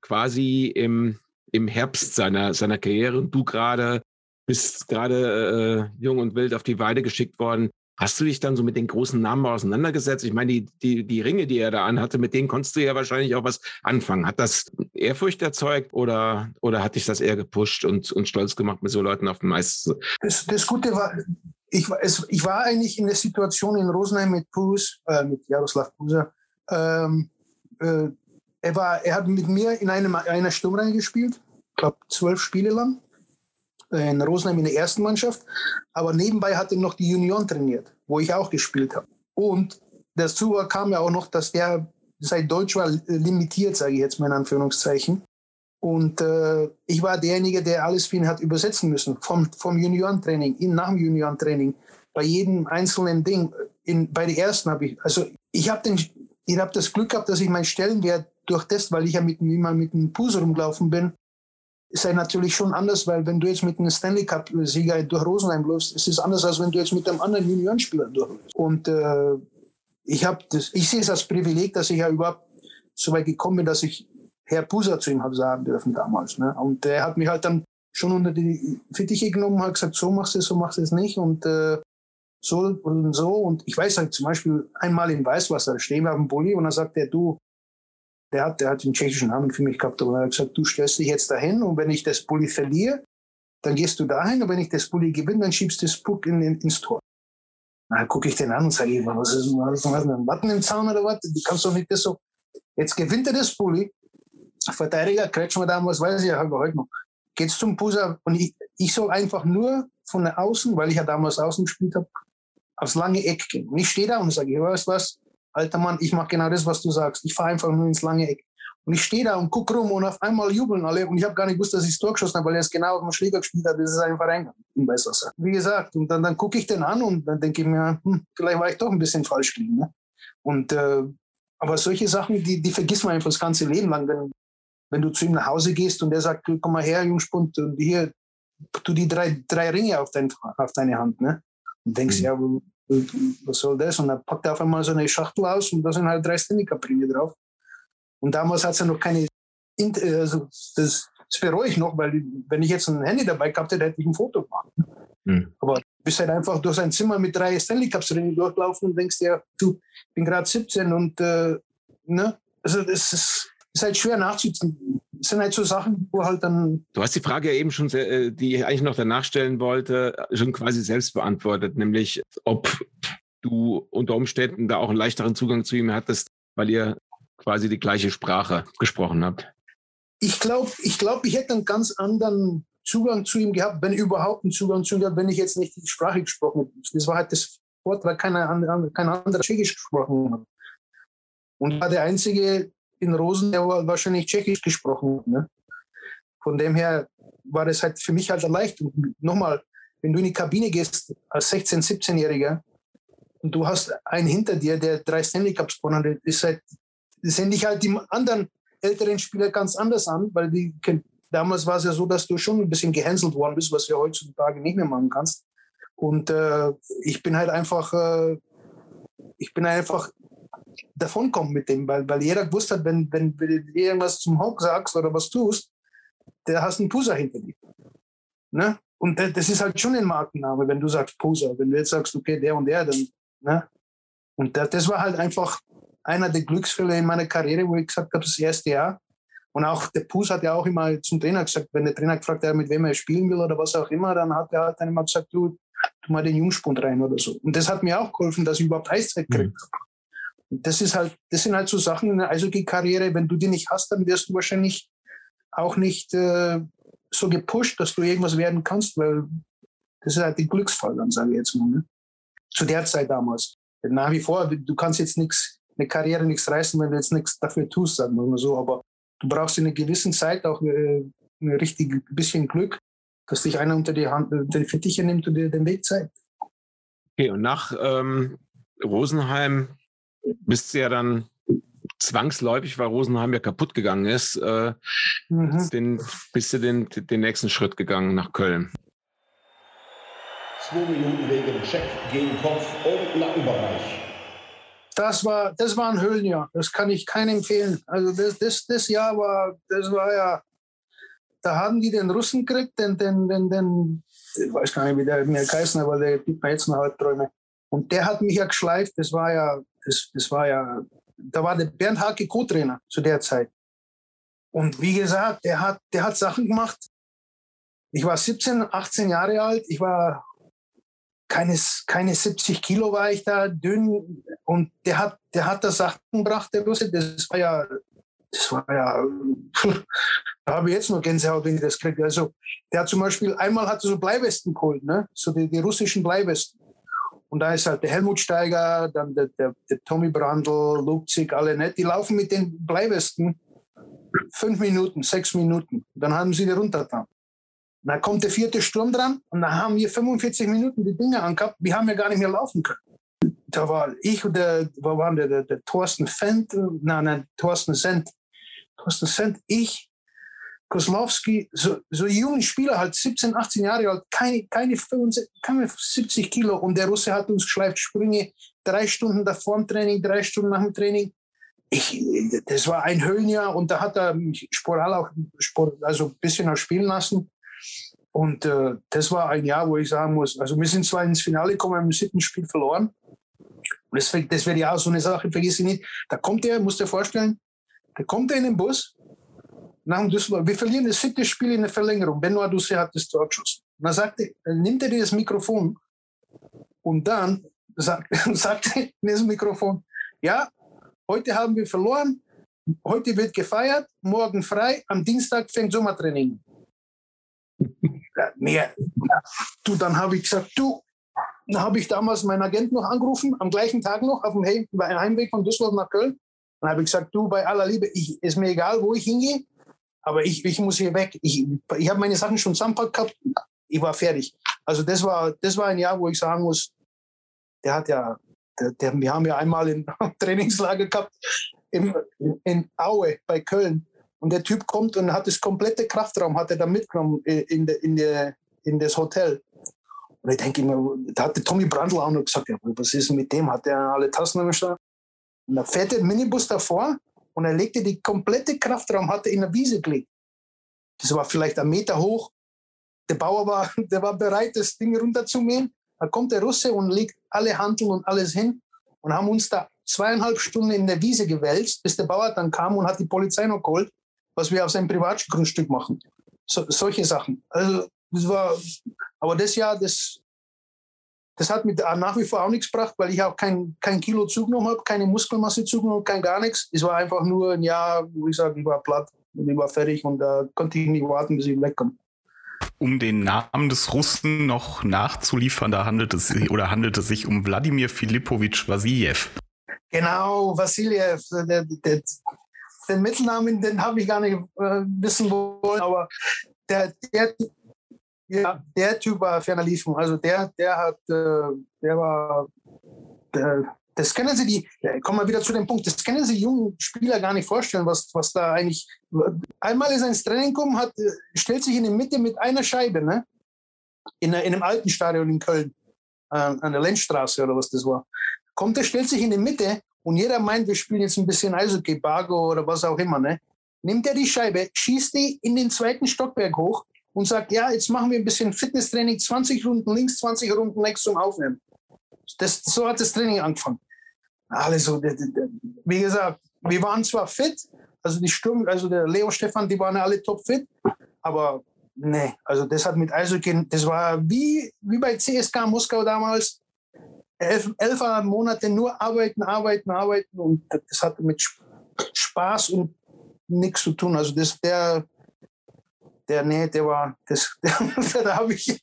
quasi im, im Herbst seiner, seiner Karriere und du gerade bist gerade äh, jung und wild auf die Weide geschickt worden. Hast du dich dann so mit den großen Namen auseinandergesetzt? Ich meine, die, die, die Ringe, die er da anhatte, mit denen konntest du ja wahrscheinlich auch was anfangen. Hat das Ehrfurcht erzeugt oder, oder hat dich das eher gepusht und, und stolz gemacht, mit so Leuten auf dem Eis das, das Gute war, ich, es, ich war eigentlich in der Situation in Rosenheim mit Pus, äh, mit Jaroslav Pusa. Ähm, äh, er, war, er hat mit mir in einem, einer Sturmreihe gespielt, ich glaube zwölf Spiele lang in Rosenheim in der ersten Mannschaft. Aber nebenbei hat er noch die Junioren trainiert, wo ich auch gespielt habe. Und dazu kam ja auch noch, dass der sein Deutsch war limitiert, sage ich jetzt mal in Anführungszeichen. Und äh, ich war derjenige, der alles für ihn hat übersetzen müssen. Vom, vom Juniorentraining, in, nach dem Juniorentraining, bei jedem einzelnen Ding. In, bei der ersten habe ich, also ich habe den, habe das Glück gehabt, dass ich meinen Stellenwert durch das, weil ich ja mit, immer mit einem Puse rumgelaufen bin, ist ja natürlich schon anders, weil wenn du jetzt mit einem Stanley Cup-Sieger durch Rosenheim läufst, ist es anders, als wenn du jetzt mit einem anderen Juniorenspieler durchläufst. Und äh, ich ich sehe es als Privileg, dass ich ja überhaupt so weit gekommen bin, dass ich Herr Puser zu ihm habe sagen dürfen damals. Ne? Und der hat mich halt dann schon unter die Fittiche genommen, hat gesagt, so machst du es, so machst du es nicht und äh, so und so. Und ich weiß halt zum Beispiel einmal in Weißwasser stehen wir auf dem Bulli und dann sagt er, du, der hat, der hat den tschechischen Namen für mich gehabt, und er hat gesagt, du stellst dich jetzt dahin und wenn ich das Bulli verliere, dann gehst du dahin und wenn ich das Bulli gewinne, dann schiebst du das Puck in, in, ins Tor. Dann gucke ich den an und sage, was ist, was ist ein Watten im Zaun oder was? Du kannst doch nicht das so. Jetzt gewinnt er das Bulli. Verteidiger, Kretschmer damals, weiß ich ja, aber heute noch. Geht's zum Pusa und ich, ich soll einfach nur von Außen, weil ich ja damals außen gespielt habe, aufs lange Eck gehen. Und ich stehe da und sage, weißt du was, alter Mann, ich mache genau das, was du sagst. Ich fahre einfach nur ins lange Eck. Und ich stehe da und gucke rum und auf einmal jubeln alle. Und ich habe gar nicht gewusst, dass ich das Tor geschossen habe, weil er es genau auf dem Schläger gespielt hat. Das ist einfach reingegangen in Weißwasser. Wie gesagt, und dann, dann gucke ich den an und dann denke ich mir, hm, vielleicht war ich doch ein bisschen falsch gelegen. Ne? Und, äh, aber solche Sachen, die, die vergisst man einfach das ganze Leben lang. Wenn, wenn du zu ihm nach Hause gehst und der sagt, komm mal her, Jungspund, und hier, tu die drei, drei Ringe auf, dein, auf deine Hand. Ne? Und denkst, mhm. ja, was soll das? Und dann packt er auf einmal so eine Schachtel aus und da sind halt drei Stanley-Cup-Ringe drauf. Und damals hat es ja noch keine, also das, das bereue ich noch, weil wenn ich jetzt ein Handy dabei gehabt hätte, hätte ich ein Foto gemacht. Mhm. Aber du bist halt einfach durch sein Zimmer mit drei Stanley Cups Ringen durchlaufen und denkst ja, du, ich bin gerade 17 und äh, ne, also das ist, ist halt schwer nachzuziehen. Das sind halt so Sachen, wo halt dann. Du hast die Frage ja eben schon, äh, die ich eigentlich noch danach stellen wollte, schon quasi selbst beantwortet, nämlich ob du unter Umständen da auch einen leichteren Zugang zu ihm hattest, weil ihr quasi die gleiche Sprache gesprochen habt? Ich glaube, ich, glaub, ich hätte einen ganz anderen Zugang zu ihm gehabt, wenn überhaupt einen Zugang zu ihm gehabt, wenn ich jetzt nicht die Sprache gesprochen hätte. Das war halt das Wort, weil keiner andere, kein anderer Tschechisch gesprochen hat. Und war der Einzige in Rosen, der wahrscheinlich Tschechisch gesprochen hat. Ne? Von dem her war das halt für mich halt erleichtert. Nochmal, wenn du in die Kabine gehst als 16-, 17-Jähriger und du hast einen hinter dir, der drei Stanley Cups gewonnen hat, ist halt sehen dich halt die anderen älteren Spieler ganz anders an, weil die, damals war es ja so, dass du schon ein bisschen gehänselt worden bist, was ja heutzutage nicht mehr machen kannst. Und äh, ich bin halt einfach, äh, ich bin einfach davonkommen mit dem, weil, weil jeder gewusst hat, wenn, wenn, du irgendwas zum Hock sagst oder was tust, der hast einen Pusa hinter dir. Ne? Und das ist halt schon ein Markenname, wenn du sagst Pusa. Wenn du jetzt sagst, okay, der und der, dann, ne? Und das, das war halt einfach, einer der Glücksfälle in meiner Karriere, wo ich gesagt habe, das erste Jahr. Und auch der Pus hat ja auch immer zum Trainer gesagt, wenn der Trainer gefragt hat, mit wem er spielen will oder was auch immer, dann hat er halt immer gesagt, du, tu mal den Jungspund rein oder so. Und das hat mir auch geholfen, dass ich überhaupt Eiszeit gekriegt mhm. habe. Das ist halt, das sind halt so Sachen in der Eishockey-Karriere, wenn du die nicht hast, dann wirst du wahrscheinlich auch nicht äh, so gepusht, dass du irgendwas werden kannst, weil das ist halt ein Glücksfall, dann sage ich jetzt mal. Ne? Zu der Zeit damals. Nach wie vor, du kannst jetzt nichts eine Karriere nichts reißen, wenn du jetzt nichts dafür tust, sagen wir mal so. Aber du brauchst in einer gewissen Zeit auch äh, ein richtig bisschen Glück, dass dich einer unter die Hand, unter die Fittiche nimmt und dir den Weg zeigt. Okay, und nach ähm, Rosenheim bist du ja dann zwangsläufig, weil Rosenheim ja kaputt gegangen ist, äh, mhm. den, bist du den, den nächsten Schritt gegangen nach Köln. Zwei Minuten wegen Check gegen Kopf und Nackenbereich das war, das war ein Höhlenjahr. Das kann ich keinem empfehlen. Also das, das, das Jahr war, das war ja, da haben die den Russen gekriegt, den, den, den, den ich weiß gar nicht, wie der mir geheißen aber der gibt mir jetzt noch Halbträume. Und der hat mich ja geschleift. Das war ja, das, das war ja, da war der Bernd Hake Co-Trainer zu der Zeit. Und wie gesagt, der hat, der hat Sachen gemacht. Ich war 17, 18 Jahre alt. Ich war keine, keine 70 Kilo war ich da, dünn. Und der hat, der hat da Sachen gebracht, der Russe. Das war ja, das war ja, <laughs> da habe ich jetzt noch Gänsehaut, wenn ich das kriege. Also, der hat zum Beispiel, einmal hat er so Bleiwesten geholt, ne? so die, die russischen Bleiwesten. Und da ist halt der Helmut Steiger, dann der, der, der Tommy Brandl, Lupzig, alle nicht. Die laufen mit den Bleiwesten fünf Minuten, sechs Minuten. Dann haben sie die runtergetan. Dann kommt der vierte Sturm dran und dann haben wir 45 Minuten die Dinge angehabt. Wir haben ja gar nicht mehr laufen können. da war ich und der, wo waren der, der, der Thorsten Fendt, nein, nein, Thorsten Sent, Thorsten Sent, ich, Koslowski, so, so junge Spieler, halt 17, 18 Jahre alt, keine, keine, 75, keine 70 Kilo und der Russe hat uns geschleift, Sprünge, drei Stunden davor im Training, drei Stunden nach dem Training. Ich, das war ein Höhlenjahr und da hat er mich Sporal auch Sport, also ein bisschen auch spielen lassen. Und äh, das war ein Jahr, wo ich sagen muss, also wir sind zwar ins Finale gekommen, haben im siebten Spiel verloren. Und das, das wäre ja auch so eine Sache, vergiss ich nicht. Da kommt er, musst dir vorstellen, da kommt er in den Bus, nach Düsseldorf, wir verlieren das siebte Spiel in der Verlängerung. Benoit Dusse hat das Tor geschossen. Und dann sagte, dann nimmt er das Mikrofon und dann sagt, <laughs> sagt er in das Mikrofon, ja, heute haben wir verloren, heute wird gefeiert, morgen frei, am Dienstag fängt Sommertraining. <laughs> Ja. Du, dann habe ich gesagt, du, dann habe ich damals meinen Agent noch angerufen, am gleichen Tag noch, auf dem Heimweg von Düsseldorf nach Köln. Dann habe ich gesagt, du, bei aller Liebe, ich, ist mir egal, wo ich hingehe, aber ich, ich muss hier weg. Ich, ich habe meine Sachen schon zusammenpackt gehabt, ich war fertig. Also das war, das war ein Jahr, wo ich sagen muss, der hat ja, der, der, wir haben ja einmal ein <laughs> Trainingslager gehabt im, in Aue bei Köln. Und der Typ kommt und hat das komplette Kraftraum, hat er da mitgenommen in, de, in, de, in das Hotel. Und ich denke immer, da hat der Tommy Brandl auch noch gesagt, ja, was ist mit dem? Hat er alle Tassen am Und da fährt der Minibus davor und er legte die komplette Kraftraum, hat er in der Wiese gelegt. Das war vielleicht ein Meter hoch. Der Bauer war, <laughs> der war bereit, das Ding runterzumähen. Da kommt der Russe und legt alle Handeln und alles hin und haben uns da zweieinhalb Stunden in der Wiese gewälzt, bis der Bauer dann kam und hat die Polizei noch geholt, was wir auf seinem Privatgrundstück machen. So, solche Sachen. Also das war, aber das Jahr, das, das hat mir nach wie vor auch nichts gebracht, weil ich auch kein, kein Kilo zugenommen habe, keine Muskelmasse zugenommen, kein gar nichts. Es war einfach nur ein Jahr, wo ich sage, ich war platt und ich war fertig und da konnte ich nicht warten, bis ich wegkomme um den Namen des Russen noch nachzuliefern, da handelt es oder handelt es sich um Wladimir Filipowitsch Vassiljev. Genau, Vassiljev. Der, der, den Mittelnamen, den habe ich gar nicht äh, wissen wollen, aber der, der, ja, der Typ war Lieferung. Also der, der hat, äh, der war, der, das können Sie die, kommen wir wieder zu dem Punkt, das können Sie jungen Spieler gar nicht vorstellen, was, was da eigentlich. Einmal ist er ins Training gekommen, hat, stellt sich in die Mitte mit einer Scheibe, ne? In, in einem alten Stadion in Köln, äh, an der Lenzstraße oder was das war. Kommt er, stellt sich in die Mitte und jeder meint, wir spielen jetzt ein bisschen Eishockey, Bargo oder was auch immer, ne? Nimmt er die Scheibe, schießt die in den zweiten Stockwerk hoch und sagt, ja, jetzt machen wir ein bisschen Fitnesstraining, 20 Runden links, 20 Runden rechts zum Aufnehmen. Das, so hat das Training angefangen alle so, wie gesagt, wir waren zwar fit, also die Sturm, also der Leo Stefan, die waren alle top fit, aber nee, also das hat mit Eishockey, das war wie, wie bei CSK Moskau damals, elf, elf Monate nur arbeiten, arbeiten, arbeiten und das hatte mit Spaß und nichts zu tun. Also das, der, der, nee, der war, das, <laughs> der, da habe ich,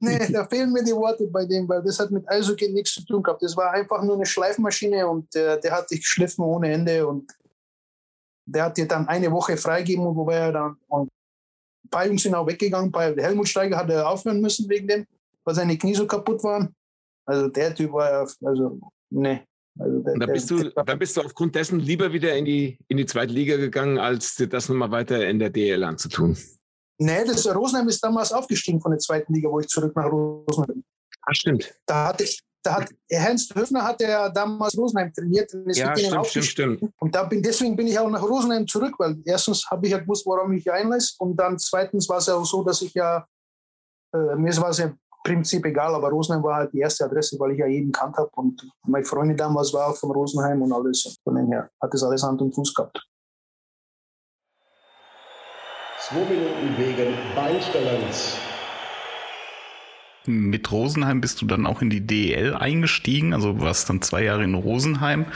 Nee, da fehlen mir die Worte bei dem, weil das hat mit Eishockey nichts zu tun gehabt. Das war einfach nur eine Schleifmaschine und äh, der hat sich geschliffen ohne Ende und der hat dir dann eine Woche freigegeben, wobei er dann und ein paar Jungs sind auch weggegangen. Bei Helmut Steiger hat er aufhören müssen wegen dem, weil seine Knie so kaputt waren. Also der Typ war also nee. Also der, da, bist du, da bist du aufgrund dessen lieber wieder in die, in die zweite Liga gegangen, als dir das nochmal weiter in der DL anzutun. Nee, das Rosenheim ist damals aufgestiegen von der zweiten Liga, wo ich zurück nach Rosenheim bin. Ach, stimmt. Da hatte ich, da hat Ernst Höfner hat ja damals Rosenheim trainiert und ist ja, mit stimmt, stimmt, stimmt. Und da bin, deswegen bin ich auch nach Rosenheim zurück, weil erstens habe ich ja gewusst, warum ich einlässt und dann zweitens war es ja auch so, dass ich ja, äh, mir war es ja Prinzip egal, aber Rosenheim war halt die erste Adresse, weil ich ja jeden kannt habe und meine Freundin damals war auch von Rosenheim und alles. Von dem her hat das alles Hand und Fuß gehabt. Zwei Minuten wegen Beinstellens. Mit Rosenheim bist du dann auch in die DEL eingestiegen, also warst dann zwei Jahre in Rosenheim. Mhm.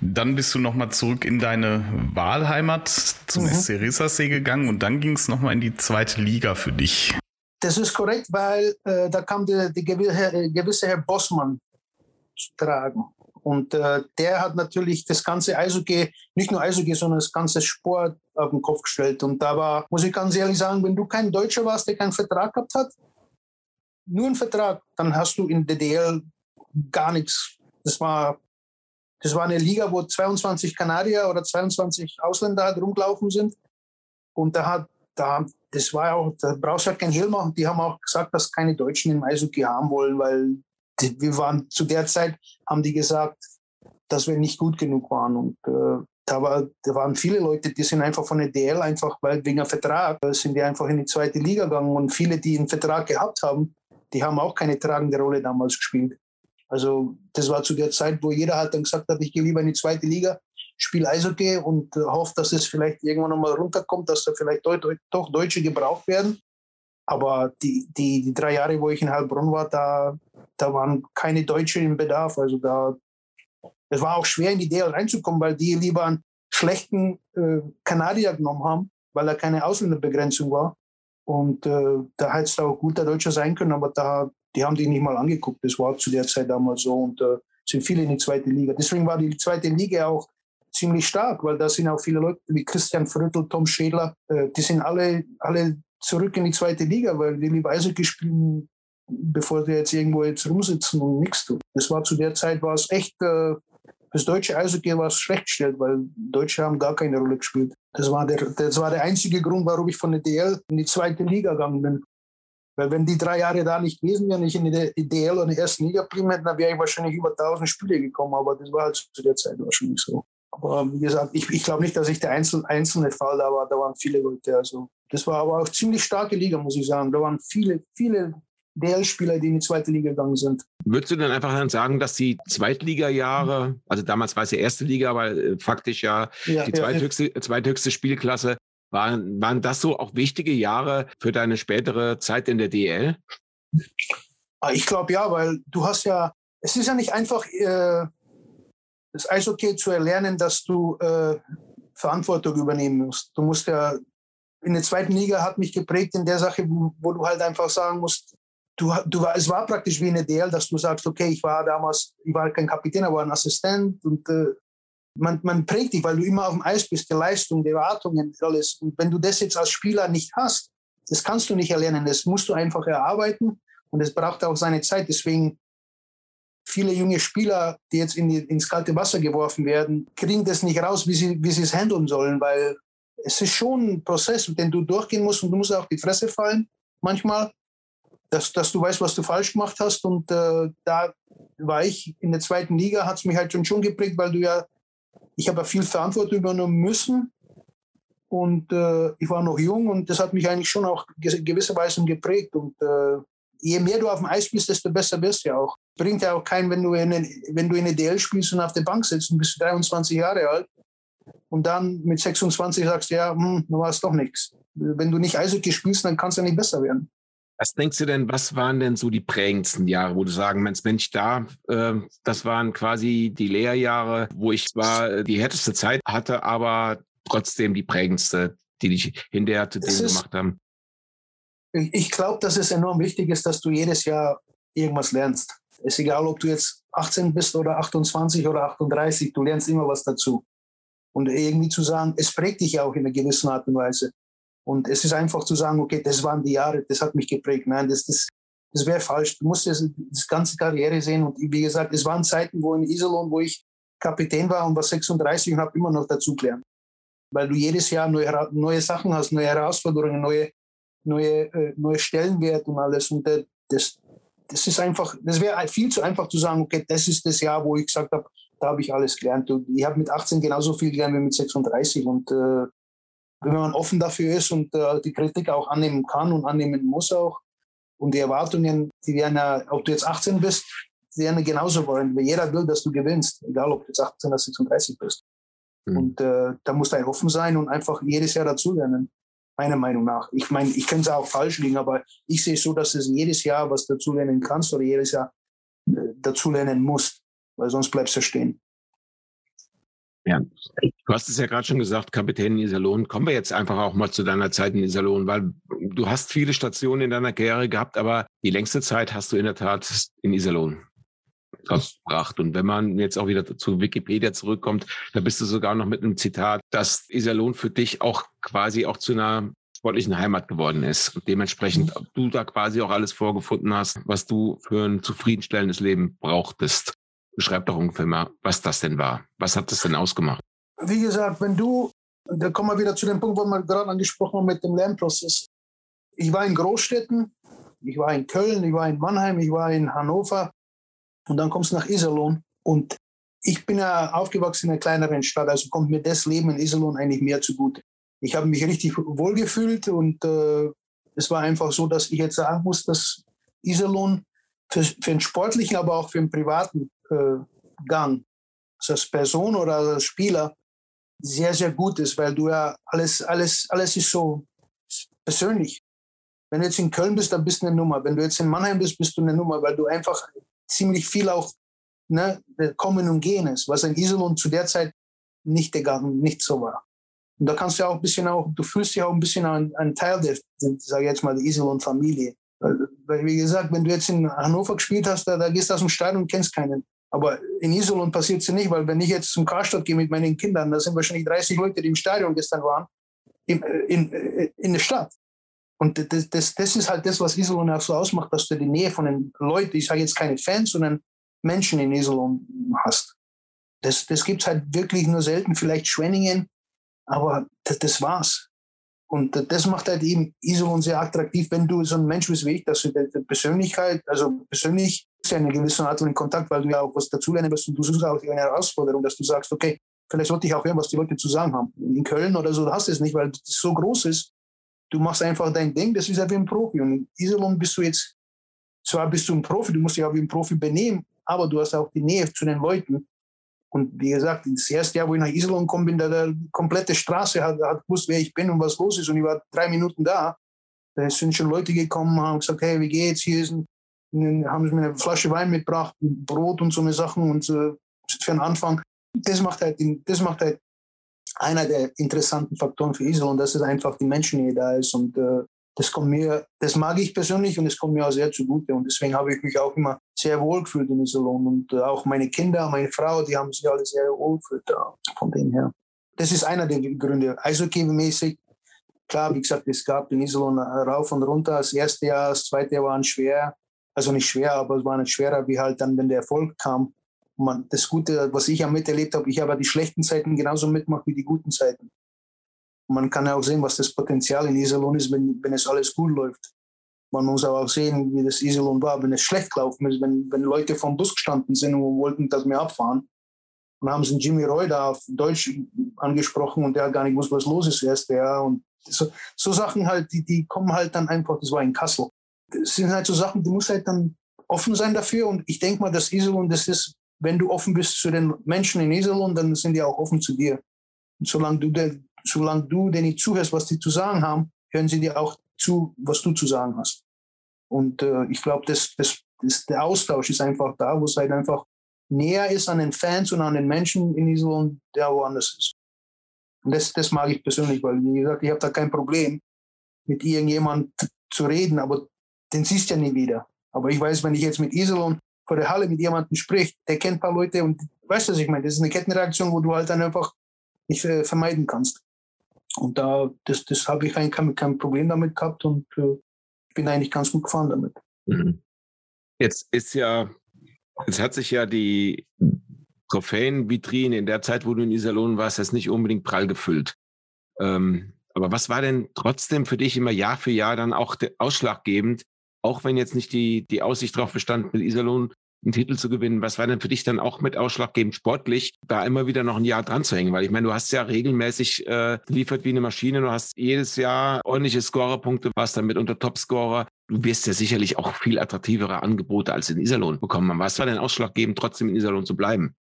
Dann bist du nochmal zurück in deine Wahlheimat zum mhm. SC Rissersee gegangen und dann ging es nochmal in die zweite Liga für dich. Das ist korrekt, weil äh, da kam der, der gewisse Herr Bossmann zu tragen. Und äh, der hat natürlich das ganze Eishockey, nicht nur Eishockey, sondern das ganze Sport auf den Kopf gestellt. Und da war, muss ich ganz ehrlich sagen, wenn du kein Deutscher warst, der keinen Vertrag gehabt hat, nur einen Vertrag, dann hast du in der DL gar nichts. Das war, das war eine Liga, wo 22 Kanadier oder 22 Ausländer halt rumgelaufen sind. Und da hat, da, das war auch, da brauchst du halt keinen Hehl machen. Die haben auch gesagt, dass keine Deutschen im Eishockey haben wollen, weil die, wir waren zu der Zeit, haben die gesagt, dass wir nicht gut genug waren. Und äh, da, war, da waren viele Leute, die sind einfach von der DL einfach, weil wegen einem Vertrag, äh, sind die einfach in die zweite Liga gegangen. Und viele, die einen Vertrag gehabt haben, die haben auch keine tragende Rolle damals gespielt. Also das war zu der Zeit, wo jeder halt dann gesagt hat, ich gehe lieber in die zweite Liga, spiele Eishockey und äh, hoffe, dass es vielleicht irgendwann nochmal runterkommt, dass da vielleicht doch Deutsche gebraucht werden. Aber die, die, die drei Jahre, wo ich in Heilbronn war, da, da waren keine Deutschen im Bedarf. Also da, es war auch schwer, in die DL reinzukommen, weil die lieber einen schlechten äh, Kanadier genommen haben, weil da keine Ausländerbegrenzung war. Und äh, da hätte es auch guter Deutscher sein können, aber da, die haben die nicht mal angeguckt. Das war zu der Zeit damals so und äh, sind viele in die zweite Liga. Deswegen war die zweite Liga auch ziemlich stark, weil da sind auch viele Leute wie Christian Fröttl, Tom Schädler, äh, die sind alle, alle zurück in die zweite Liga, weil die lieber Eishockey spielen, bevor die jetzt irgendwo jetzt rumsitzen und nichts tun. Das war zu der Zeit, war es echt, äh, das deutsche Eishockey war es schlecht gestellt, weil Deutsche haben gar keine Rolle gespielt. Das war, der, das war der einzige Grund, warum ich von der DL in die zweite Liga gegangen bin. Weil wenn die drei Jahre da nicht gewesen wären, ich in der DL in der ersten Liga geblieben hätte, dann wäre ich wahrscheinlich über 1000 Spiele gekommen. Aber das war halt zu der Zeit wahrscheinlich so. Aber wie gesagt, ich, ich glaube nicht, dass ich der Einzel, einzelne Fall da war. Da waren viele Leute. Also das war aber auch ziemlich starke Liga, muss ich sagen. Da waren viele, viele DL-Spieler, die in die zweite Liga gegangen sind. Würdest du dann einfach dann sagen, dass die Zweitliga-Jahre, also damals war es ja erste Liga, aber äh, faktisch ja, ja die zweithöchste, ja. zweithöchste Spielklasse, waren, waren das so auch wichtige Jahre für deine spätere Zeit in der DL? Ah, ich glaube ja, weil du hast ja, es ist ja nicht einfach, äh, das Eishockey zu erlernen, dass du äh, Verantwortung übernehmen musst. Du musst ja, in der zweiten Liga hat mich geprägt in der Sache, wo, wo du halt einfach sagen musst, du, du, es war praktisch wie eine DL, dass du sagst, okay, ich war damals, ich war kein Kapitän, aber ein Assistent und äh, man, man prägt dich, weil du immer auf dem Eis bist, die Leistung, die Erwartungen, alles. Und wenn du das jetzt als Spieler nicht hast, das kannst du nicht erlernen, das musst du einfach erarbeiten und es braucht auch seine Zeit. Deswegen viele junge Spieler, die jetzt in die, ins kalte Wasser geworfen werden, kriegen das nicht raus, wie sie, wie sie es handeln sollen, weil es ist schon ein Prozess, den du durchgehen musst und du musst auch die Fresse fallen manchmal dass, dass du weißt, was du falsch gemacht hast. Und äh, da war ich in der zweiten Liga, hat es mich halt schon, schon geprägt, weil du ja, ich habe ja viel Verantwortung übernehmen müssen. Und äh, ich war noch jung und das hat mich eigentlich schon auch gewisserweise geprägt. Und äh, je mehr du auf dem Eis bist, desto besser wirst du ja auch. Bringt ja auch keinen, wenn du in, wenn du in der DL spielst und auf der Bank sitzt und bist 23 Jahre alt und dann mit 26 sagst, ja, hm, dann war es doch nichts. Wenn du nicht Eishockey spielst, dann kannst du ja nicht besser werden. Was denkst du denn, was waren denn so die prägendsten Jahre, wo du sagen, Mensch, Mensch, da, äh, das waren quasi die Lehrjahre, wo ich zwar die härteste Zeit hatte, aber trotzdem die prägendste, die dich hinterher zu dem gemacht haben? Ich glaube, dass es enorm wichtig ist, dass du jedes Jahr irgendwas lernst. Es ist egal, ob du jetzt 18 bist oder 28 oder 38, du lernst immer was dazu. Und irgendwie zu sagen, es prägt dich auch in einer gewissen Art und Weise. Und es ist einfach zu sagen, okay, das waren die Jahre, das hat mich geprägt. Nein, das, das, das wäre falsch. Du musst das, das ganze Karriere sehen. Und wie gesagt, es waren Zeiten, wo in Iserlohn, wo ich Kapitän war und war 36 und habe immer noch dazu gelernt. Weil du jedes Jahr neue, neue Sachen hast, neue Herausforderungen, neue, neue, äh, neue Stellenwert und alles. Und das, das ist einfach, das wäre viel zu einfach zu sagen, okay, das ist das Jahr, wo ich gesagt habe, da habe ich alles gelernt. Und ich habe mit 18 genauso viel gelernt wie mit 36. Und äh, wenn man offen dafür ist und äh, die Kritik auch annehmen kann und annehmen muss auch. Und die Erwartungen, die werden ja, ob du jetzt 18 bist, die werden genauso wollen. Weil jeder will, dass du gewinnst, egal ob du jetzt 18 oder 36 bist. Mhm. Und äh, da musst du halt offen sein und einfach jedes Jahr dazulernen. Meiner Meinung nach. Ich meine, ich könnte es auch falsch liegen, aber ich sehe es so, dass du jedes Jahr was dazulernen kannst oder jedes Jahr äh, dazulernen musst, weil sonst bleibst du stehen. Ja, du hast es ja gerade schon gesagt, Kapitän in Iserlohn. Kommen wir jetzt einfach auch mal zu deiner Zeit in Iserlohn, weil du hast viele Stationen in deiner Karriere gehabt, aber die längste Zeit hast du in der Tat in Iserlohn verbracht. Und wenn man jetzt auch wieder zu Wikipedia zurückkommt, da bist du sogar noch mit einem Zitat, dass Iserlohn für dich auch quasi auch zu einer sportlichen Heimat geworden ist und dementsprechend du da quasi auch alles vorgefunden hast, was du für ein zufriedenstellendes Leben brauchtest. Beschreib doch ungefähr mal, was das denn war. Was hat das denn ausgemacht? Wie gesagt, wenn du, da kommen wir wieder zu dem Punkt, wo wir gerade angesprochen haben mit dem Lernprozess. Ich war in Großstädten, ich war in Köln, ich war in Mannheim, ich war in Hannover und dann kommst du nach Iserlohn und ich bin ja aufgewachsen in einer kleineren Stadt, also kommt mir das Leben in Iserlohn eigentlich mehr zugute. Ich habe mich richtig wohl gefühlt und äh, es war einfach so, dass ich jetzt sagen muss, dass Iserlohn für, für den sportlichen, aber auch für den privaten äh, Gang, also als Person oder als Spieler, sehr, sehr gut ist, weil du ja alles, alles, alles ist so persönlich. Wenn du jetzt in Köln bist, dann bist du eine Nummer. Wenn du jetzt in Mannheim bist, bist du eine Nummer, weil du einfach ziemlich viel auch ne, kommen und gehen ist, was in Iserlohn zu der Zeit nicht gegangen, nicht so war. Und da kannst du ja auch ein bisschen auch, du fühlst dich auch ein bisschen ein, ein Teil der, sage ich jetzt mal, der Iserlohn-Familie. Weil, wie gesagt, wenn du jetzt in Hannover gespielt hast, da, da gehst du aus dem Stadion und kennst keinen. Aber in Iserlohn passiert es nicht, weil wenn ich jetzt zum Karstadt gehe mit meinen Kindern, da sind wahrscheinlich 30 Leute, die im Stadion gestern waren, in, in, in der Stadt. Und das, das, das ist halt das, was Iserlohn auch so ausmacht, dass du die Nähe von den Leuten, ich sage jetzt keine Fans, sondern Menschen in Iserlohn hast. Das, das gibt es halt wirklich nur selten, vielleicht Schwenningen, aber das, das war's. Und das macht halt eben Iserlohn sehr attraktiv, wenn du so ein Mensch bist wie ich, dass du die Persönlichkeit, also persönlich ist ja eine gewisse Art von Kontakt, weil du ja auch was dazulernen wirst und du suchst auch eine Herausforderung, dass du sagst, okay, vielleicht sollte ich auch hören, was die Leute zu sagen haben. In Köln oder so hast du es nicht, weil es so groß ist. Du machst einfach dein Ding, das ist ja wie ein Profi. Und in Iserlohn bist du jetzt, zwar bist du ein Profi, du musst dich auch wie ein Profi benehmen, aber du hast auch die Nähe zu den Leuten. Und wie gesagt, das erste Jahr, wo ich nach Iserlohn gekommen bin, da der komplette Straße hat, hat gewusst, wer ich bin und was los ist. Und ich war drei Minuten da. Da sind schon Leute gekommen, haben gesagt, hey, wie geht's? Hier ist ein, haben sie mir eine Flasche Wein mitgebracht, Brot und so eine Sachen und äh, für den Anfang. Das macht halt, das macht halt einer der interessanten Faktoren für Iserlohn, dass es einfach die Menschennähe da ist und äh, das kommt mir, das mag ich persönlich und es kommt mir auch sehr zugute und deswegen habe ich mich auch immer sehr wohl gefühlt in Iserlohn und äh, auch meine Kinder, meine Frau, die haben sich alle sehr wohl gefühlt da, von dem her. Das ist einer der Gründe. Eishockey-mäßig, klar, wie gesagt, es gab in Iserlohn rauf und runter. Das erste Jahr, das zweite Jahr waren schwer, also nicht schwer, aber es war nicht schwerer, wie halt dann, wenn der Erfolg kam. Man, das Gute, was ich ja miterlebt habe, ich habe die schlechten Zeiten genauso mitgemacht wie die guten Zeiten. Man kann ja auch sehen, was das Potenzial in Iserlohn ist, wenn, wenn es alles gut läuft. Man muss aber auch sehen, wie das Iserlohn war, wenn es schlecht gelaufen ist, wenn, wenn Leute vom Bus gestanden sind und wollten, dass wir abfahren. Und haben sie Jimmy Roy da auf Deutsch angesprochen und der hat gar nicht gewusst, was los ist erst. Ja. Und so, so Sachen halt, die, die kommen halt dann einfach, das war in Kassel. Das sind halt so Sachen, die muss halt dann offen sein dafür. Und ich denke mal, dass Iserlohn, das ist, wenn du offen bist zu den Menschen in Iserlohn, dann sind die auch offen zu dir. Und solange du, der, solange du denen zuhörst, was die zu sagen haben, hören sie dir auch zu, was du zu sagen hast. Und äh, ich glaube, das, das, das, der Austausch ist einfach da, wo es halt einfach näher ist an den Fans und an den Menschen in Iserlohn, der woanders ist. Und das, das mag ich persönlich, weil, wie gesagt, ich habe da kein Problem, mit irgendjemand zu reden, aber den siehst du ja nie wieder. Aber ich weiß, wenn ich jetzt mit Iserlohn vor der Halle mit jemandem spricht, der kennt ein paar Leute und weißt du, was ich meine? Das ist eine Kettenreaktion, wo du halt dann einfach nicht äh, vermeiden kannst. Und da, das, das habe ich eigentlich kein, kein Problem damit gehabt und äh, bin eigentlich ganz gut gefahren damit. Mhm. Jetzt ist ja, jetzt hat sich ja die Trophäenvitrine in der Zeit, wo du in Iserlohn warst, jetzt nicht unbedingt prall gefüllt. Ähm, aber was war denn trotzdem für dich immer Jahr für Jahr dann auch ausschlaggebend, auch wenn jetzt nicht die, die Aussicht darauf bestand, mit Iserlohn einen Titel zu gewinnen, was war denn für dich dann auch mit ausschlaggebend sportlich, da immer wieder noch ein Jahr dran zu hängen? Weil ich meine, du hast ja regelmäßig äh, geliefert wie eine Maschine, du hast jedes Jahr ordentliche Scorerpunkte, warst dann mitunter Topscorer. Du wirst ja sicherlich auch viel attraktivere Angebote als in Iserlohn bekommen. Was war denn ausschlaggebend, trotzdem in Iserlohn zu bleiben?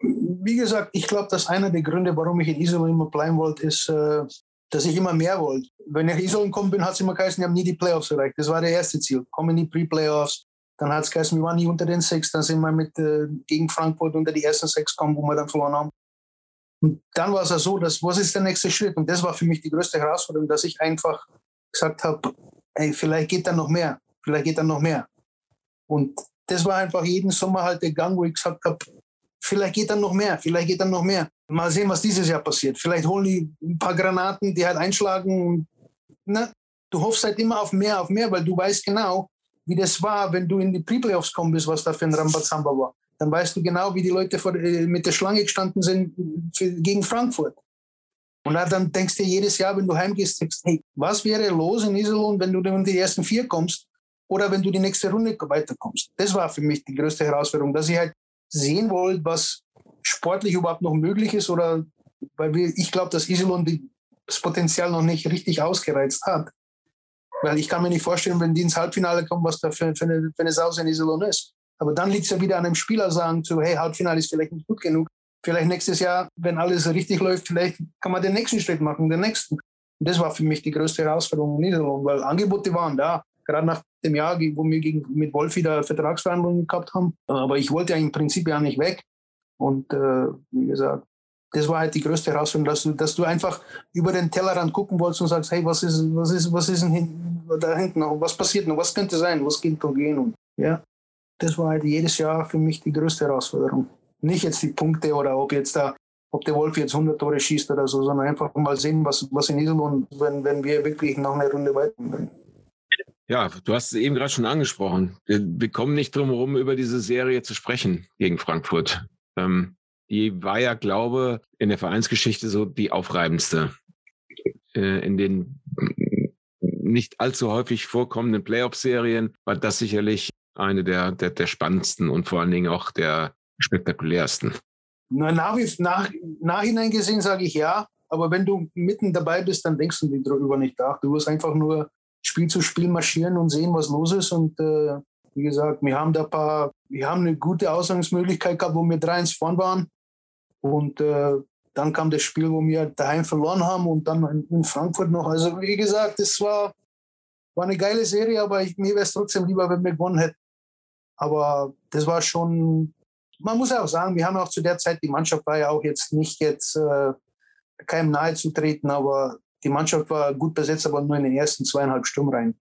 Wie gesagt, ich glaube, dass einer der Gründe, warum ich in Iserlohn immer bleiben wollte, ist, äh, dass ich immer mehr wollte. Wenn ich Iserlohn gekommen bin, hat es immer geheißen, wir haben nie die Playoffs erreicht. Das war der erste Ziel. Kommen in die Pre-Playoffs, dann hat es geheißen, wir waren nie unter den sechs. Dann sind wir mit, äh, gegen Frankfurt unter die ersten sechs gekommen, wo wir dann verloren haben. Und dann war es ja so, dass, was ist der nächste Schritt? Und das war für mich die größte Herausforderung, dass ich einfach gesagt habe, ey, vielleicht geht dann noch mehr, vielleicht geht dann noch mehr. Und das war einfach jeden Sommer halt der Gang, wo ich gesagt habe, vielleicht geht dann noch mehr, vielleicht geht dann noch mehr. Mal sehen, was dieses Jahr passiert. Vielleicht holen die ein paar Granaten, die halt einschlagen ne, du hoffst halt immer auf mehr, auf mehr, weil du weißt genau, wie das war, wenn du in die Pre-Playoffs gekommen bist, was da für ein Rambazamba war. Dann weißt du genau, wie die Leute vor, äh, mit der Schlange gestanden sind für, gegen Frankfurt. Und dann denkst du jedes Jahr, wenn du heimgehst, denkst, hey, was wäre los in Iserlohn, wenn du in die ersten vier kommst oder wenn du die nächste Runde weiterkommst? Das war für mich die größte Herausforderung, dass ich halt sehen wollte, was sportlich überhaupt noch möglich ist oder weil wir, ich glaube, dass Iserlohn das Potenzial noch nicht richtig ausgereizt hat. Weil ich kann mir nicht vorstellen, wenn die ins Halbfinale kommen, was da für, für, eine, für eine Sause in Iserlohn ist. Aber dann liegt es ja wieder an einem Spieler, sagen zu, hey, Halbfinale ist vielleicht nicht gut genug. Vielleicht nächstes Jahr, wenn alles richtig läuft, vielleicht kann man den nächsten Schritt machen, den nächsten. Und das war für mich die größte Herausforderung in Niederlande, weil Angebote waren da. Gerade nach dem Jahr, wo wir gegen, mit Wolf wieder Vertragsverhandlungen gehabt haben. Aber ich wollte ja im Prinzip ja nicht weg. Und äh, wie gesagt, das war halt die größte Herausforderung, dass du, dass du einfach über den Tellerrand gucken wolltest und sagst, hey, was ist, was ist, was ist denn da hinten noch? Was passiert noch? Was könnte sein? Was könnte noch gehen? Und ja, das war halt jedes Jahr für mich die größte Herausforderung. Nicht jetzt die Punkte oder ob jetzt da, ob der Wolf jetzt 100 Tore schießt oder so, sondern einfach mal sehen, was, was in Iserlohn, wenn, wenn wir wirklich noch eine Runde weiterkommen. Ja, du hast es eben gerade schon angesprochen. Wir kommen nicht drum herum, über diese Serie zu sprechen gegen Frankfurt. Ähm, die war ja, glaube in der Vereinsgeschichte so die aufreibendste. Äh, in den nicht allzu häufig vorkommenden Playoff-Serien war das sicherlich eine der, der, der spannendsten und vor allen Dingen auch der spektakulärsten. Na, nach, nach, nachhinein gesehen sage ich ja, aber wenn du mitten dabei bist, dann denkst du darüber nicht nach. Du wirst einfach nur Spiel zu Spiel marschieren und sehen, was los ist. Und äh, wie gesagt, wir haben da ein paar, wir haben eine gute Ausgangsmöglichkeit gehabt, wo wir 3-1 vorn waren. Und äh, dann kam das Spiel, wo wir daheim verloren haben und dann in Frankfurt noch. Also wie gesagt, das war, war eine geile Serie, aber ich, mir wäre es trotzdem lieber, wenn wir gewonnen hätten. Aber das war schon, man muss auch sagen, wir haben auch zu der Zeit, die Mannschaft war ja auch jetzt nicht jetzt äh, keinem nahe zu treten, aber die Mannschaft war gut besetzt, aber nur in den ersten zweieinhalb Stunden rein.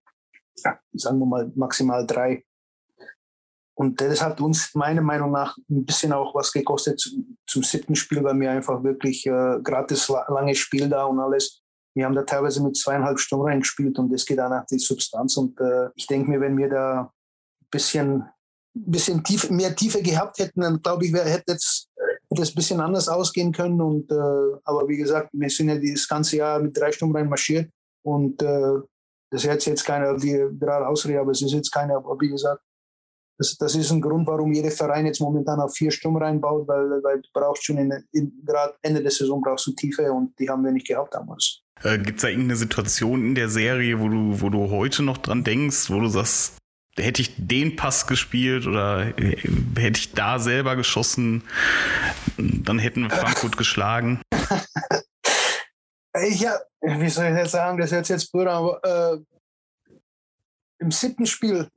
Ja, sagen wir mal maximal drei. Und das hat uns meiner Meinung nach ein bisschen auch was gekostet zum, zum siebten Spiel, weil wir einfach wirklich äh, gratis lange Spiel da und alles. Wir haben da teilweise mit zweieinhalb Stunden reingespielt und das geht auch nach die Substanz. Und äh, ich denke mir, wenn wir da ein bisschen, bisschen tief, mehr Tiefe gehabt hätten, dann glaube ich, hätte es ein bisschen anders ausgehen können. Und, äh, aber wie gesagt, wir sind ja das ganze Jahr mit drei Stunden rein marschiert. Und äh, das ist jetzt keiner, die gerade ausrede, aber es ist jetzt keiner, aber wie gesagt, das, das ist ein Grund, warum jeder Verein jetzt momentan auf vier Stunden reinbaut, weil, weil du brauchst schon in, in gerade Ende der Saison brauchst du Tiefe und die haben wir nicht gehabt damals. Äh, Gibt es da irgendeine Situation in der Serie, wo du, wo du heute noch dran denkst, wo du sagst, hätte ich den Pass gespielt oder äh, hätte ich da selber geschossen, dann hätten wir Frankfurt geschlagen? <laughs> ja, wie soll ich jetzt sagen, das ist jetzt Bruder, aber äh, im siebten Spiel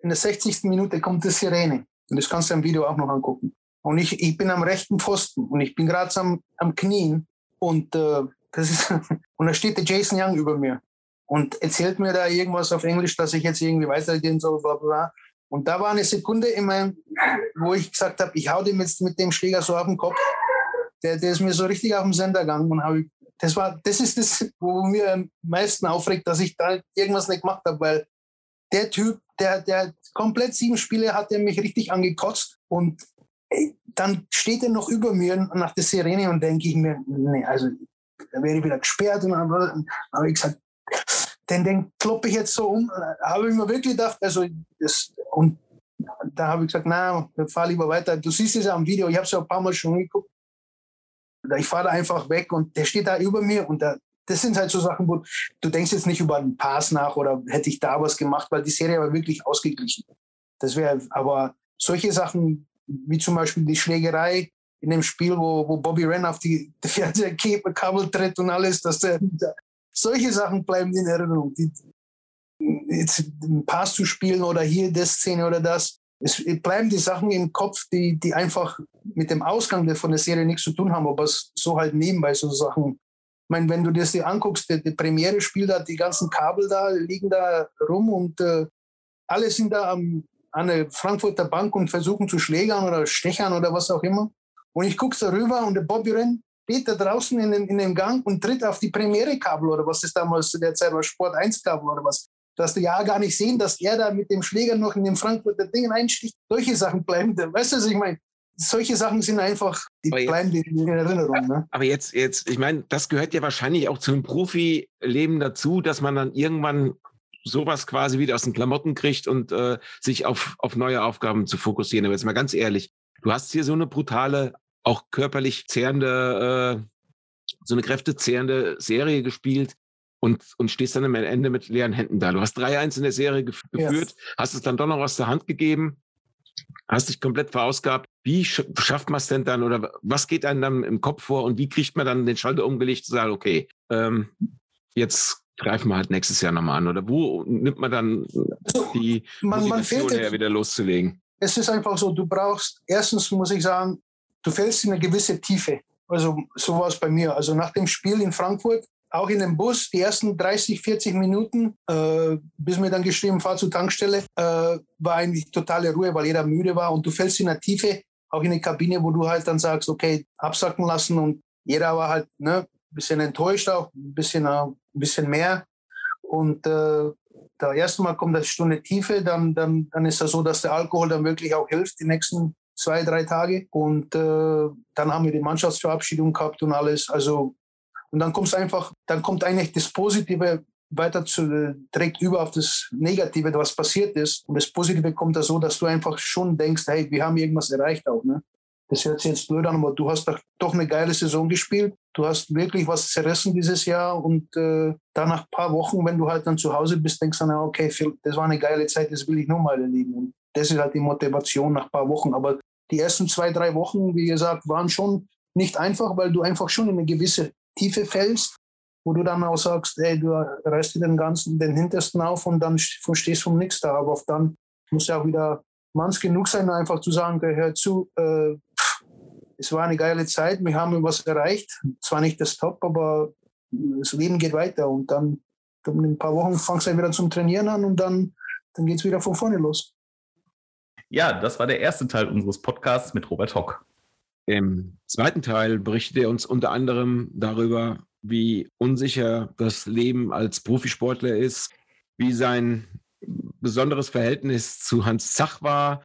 in der 60. Minute kommt die Sirene. Und das kannst du im Video auch noch angucken. Und ich, ich bin am rechten Pfosten und ich bin gerade am, am Knien und, äh, das ist, <laughs> und da steht der Jason Young über mir und erzählt mir da irgendwas auf Englisch, dass ich jetzt irgendwie weitergehen soll, bla bla. Und da war eine Sekunde in meinem, wo ich gesagt habe, ich hau dem jetzt mit dem Schläger so auf den Kopf. Der, der ist mir so richtig auf den Sender gegangen und habe das war, das ist das, wo mir am meisten aufregt, dass ich da irgendwas nicht gemacht habe, weil der Typ, der, der komplett sieben Spiele hat er mich richtig angekotzt und dann steht er noch über mir nach der Sirene und denke ich mir, nee, also da wäre ich wieder gesperrt und dann habe ich gesagt, den, den kloppe ich jetzt so um. Habe ich mir wirklich gedacht, also das, und da habe ich gesagt, na, fahr lieber weiter. Du siehst es ja am Video, ich habe es ja ein paar Mal schon geguckt. Ich fahre da einfach weg und der steht da über mir und da, das sind halt so Sachen, wo du denkst jetzt nicht über einen Pass nach oder hätte ich da was gemacht, weil die Serie war wirklich ausgeglichen. Das wäre, aber solche Sachen wie zum Beispiel die Schlägerei in dem Spiel, wo, wo Bobby Wren auf die, <laughs> die Fernsehkabel tritt und alles, dass der, solche Sachen bleiben in Erinnerung. Die, jetzt einen Pass zu spielen oder hier das Szene oder das. Es bleiben die Sachen im Kopf, die, die einfach mit dem Ausgang von der Serie nichts zu tun haben, aber es so halt nebenbei so Sachen meine, wenn du das dir anguckst, die, die Premiere spielt da, die ganzen Kabel da liegen da rum und äh, alle sind da am, an der Frankfurter Bank und versuchen zu schlägern oder stechern oder was auch immer. Und ich gucke da rüber und der Bobby Renn steht da draußen in den, in den Gang und tritt auf die Premiere-Kabel oder was ist damals zu der Zeit war, Sport 1-Kabel oder was. Dass du ja gar nicht sehen, dass er da mit dem Schläger noch in den Frankfurter Dingen einsticht. Solche Sachen bleiben, weißt du, was ich meine? Solche Sachen sind einfach, die Aber jetzt- bleiben in in Erinnerung. Ne? Aber jetzt, jetzt, ich meine, das gehört ja wahrscheinlich auch zu einem Profileben dazu, dass man dann irgendwann sowas quasi wieder aus den Klamotten kriegt und äh, sich auf, auf neue Aufgaben zu fokussieren. Aber jetzt mal ganz ehrlich, du hast hier so eine brutale, auch körperlich zehrende, äh, so eine kräftezehrende Serie gespielt und, und stehst dann am Ende mit leeren Händen da. Du hast 3-1 in der Serie gef geführt, hast es dann doch noch aus der Hand gegeben, hast dich komplett verausgabt. Wie sch schafft man es denn dann oder was geht einem dann im Kopf vor und wie kriegt man dann den Schalter umgelegt zu sagen, okay, ähm, jetzt greifen wir halt nächstes Jahr nochmal an oder wo nimmt man dann die Man, man Motivation fehlt her, wieder loszulegen? es ist einfach so, du brauchst, erstens muss ich sagen, du fällst in eine gewisse Tiefe. Also so war es bei mir. Also nach dem Spiel in Frankfurt, auch in dem Bus, die ersten 30, 40 Minuten, äh, bis mir dann geschrieben, fahr zur Tankstelle, äh, war eigentlich totale Ruhe, weil jeder müde war und du fällst in eine Tiefe, auch in eine Kabine, wo du halt dann sagst, okay, absacken lassen und jeder war halt ne, ein bisschen enttäuscht auch, ein bisschen, äh, ein bisschen mehr. Und äh, da erste Mal kommt eine Stunde Tiefe, dann, dann, dann ist das so, dass der Alkohol dann wirklich auch hilft die nächsten zwei, drei Tage. Und äh, dann haben wir die Mannschaftsverabschiedung gehabt und alles. Also, und dann kommst einfach, dann kommt eigentlich das Positive weiter zu, äh, direkt über auf das Negative, was passiert ist. Und das Positive kommt da so, dass du einfach schon denkst, hey, wir haben irgendwas erreicht auch. Ne? Das hört sich jetzt blöd an, aber du hast doch, doch eine geile Saison gespielt. Du hast wirklich was zerrissen dieses Jahr und äh, dann nach ein paar Wochen, wenn du halt dann zu Hause bist, denkst du dann, okay, Phil, das war eine geile Zeit, das will ich nochmal erleben. Und das ist halt die Motivation nach ein paar Wochen. Aber die ersten zwei, drei Wochen, wie gesagt, waren schon nicht einfach, weil du einfach schon in eine gewisse Tiefe fällst, wo du dann auch sagst, ey, du reißt dir den ganzen, den Hintersten auf und dann stehst vom Nix da. Aber dann muss ja auch wieder manns genug sein, einfach zu sagen, hör zu, äh, pff, es war eine geile Zeit, wir haben was erreicht. Zwar nicht das Top, aber das Leben geht weiter. Und dann, in ein paar Wochen fangst du wieder zum Trainieren an und dann, dann geht es wieder von vorne los. Ja, das war der erste Teil unseres Podcasts mit Robert Hock. Im zweiten Teil berichtet er uns unter anderem darüber, wie unsicher das Leben als Profisportler ist, wie sein besonderes Verhältnis zu Hans Zach war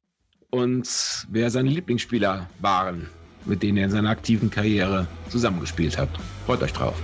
und wer seine Lieblingsspieler waren, mit denen er in seiner aktiven Karriere zusammengespielt hat. Freut euch drauf.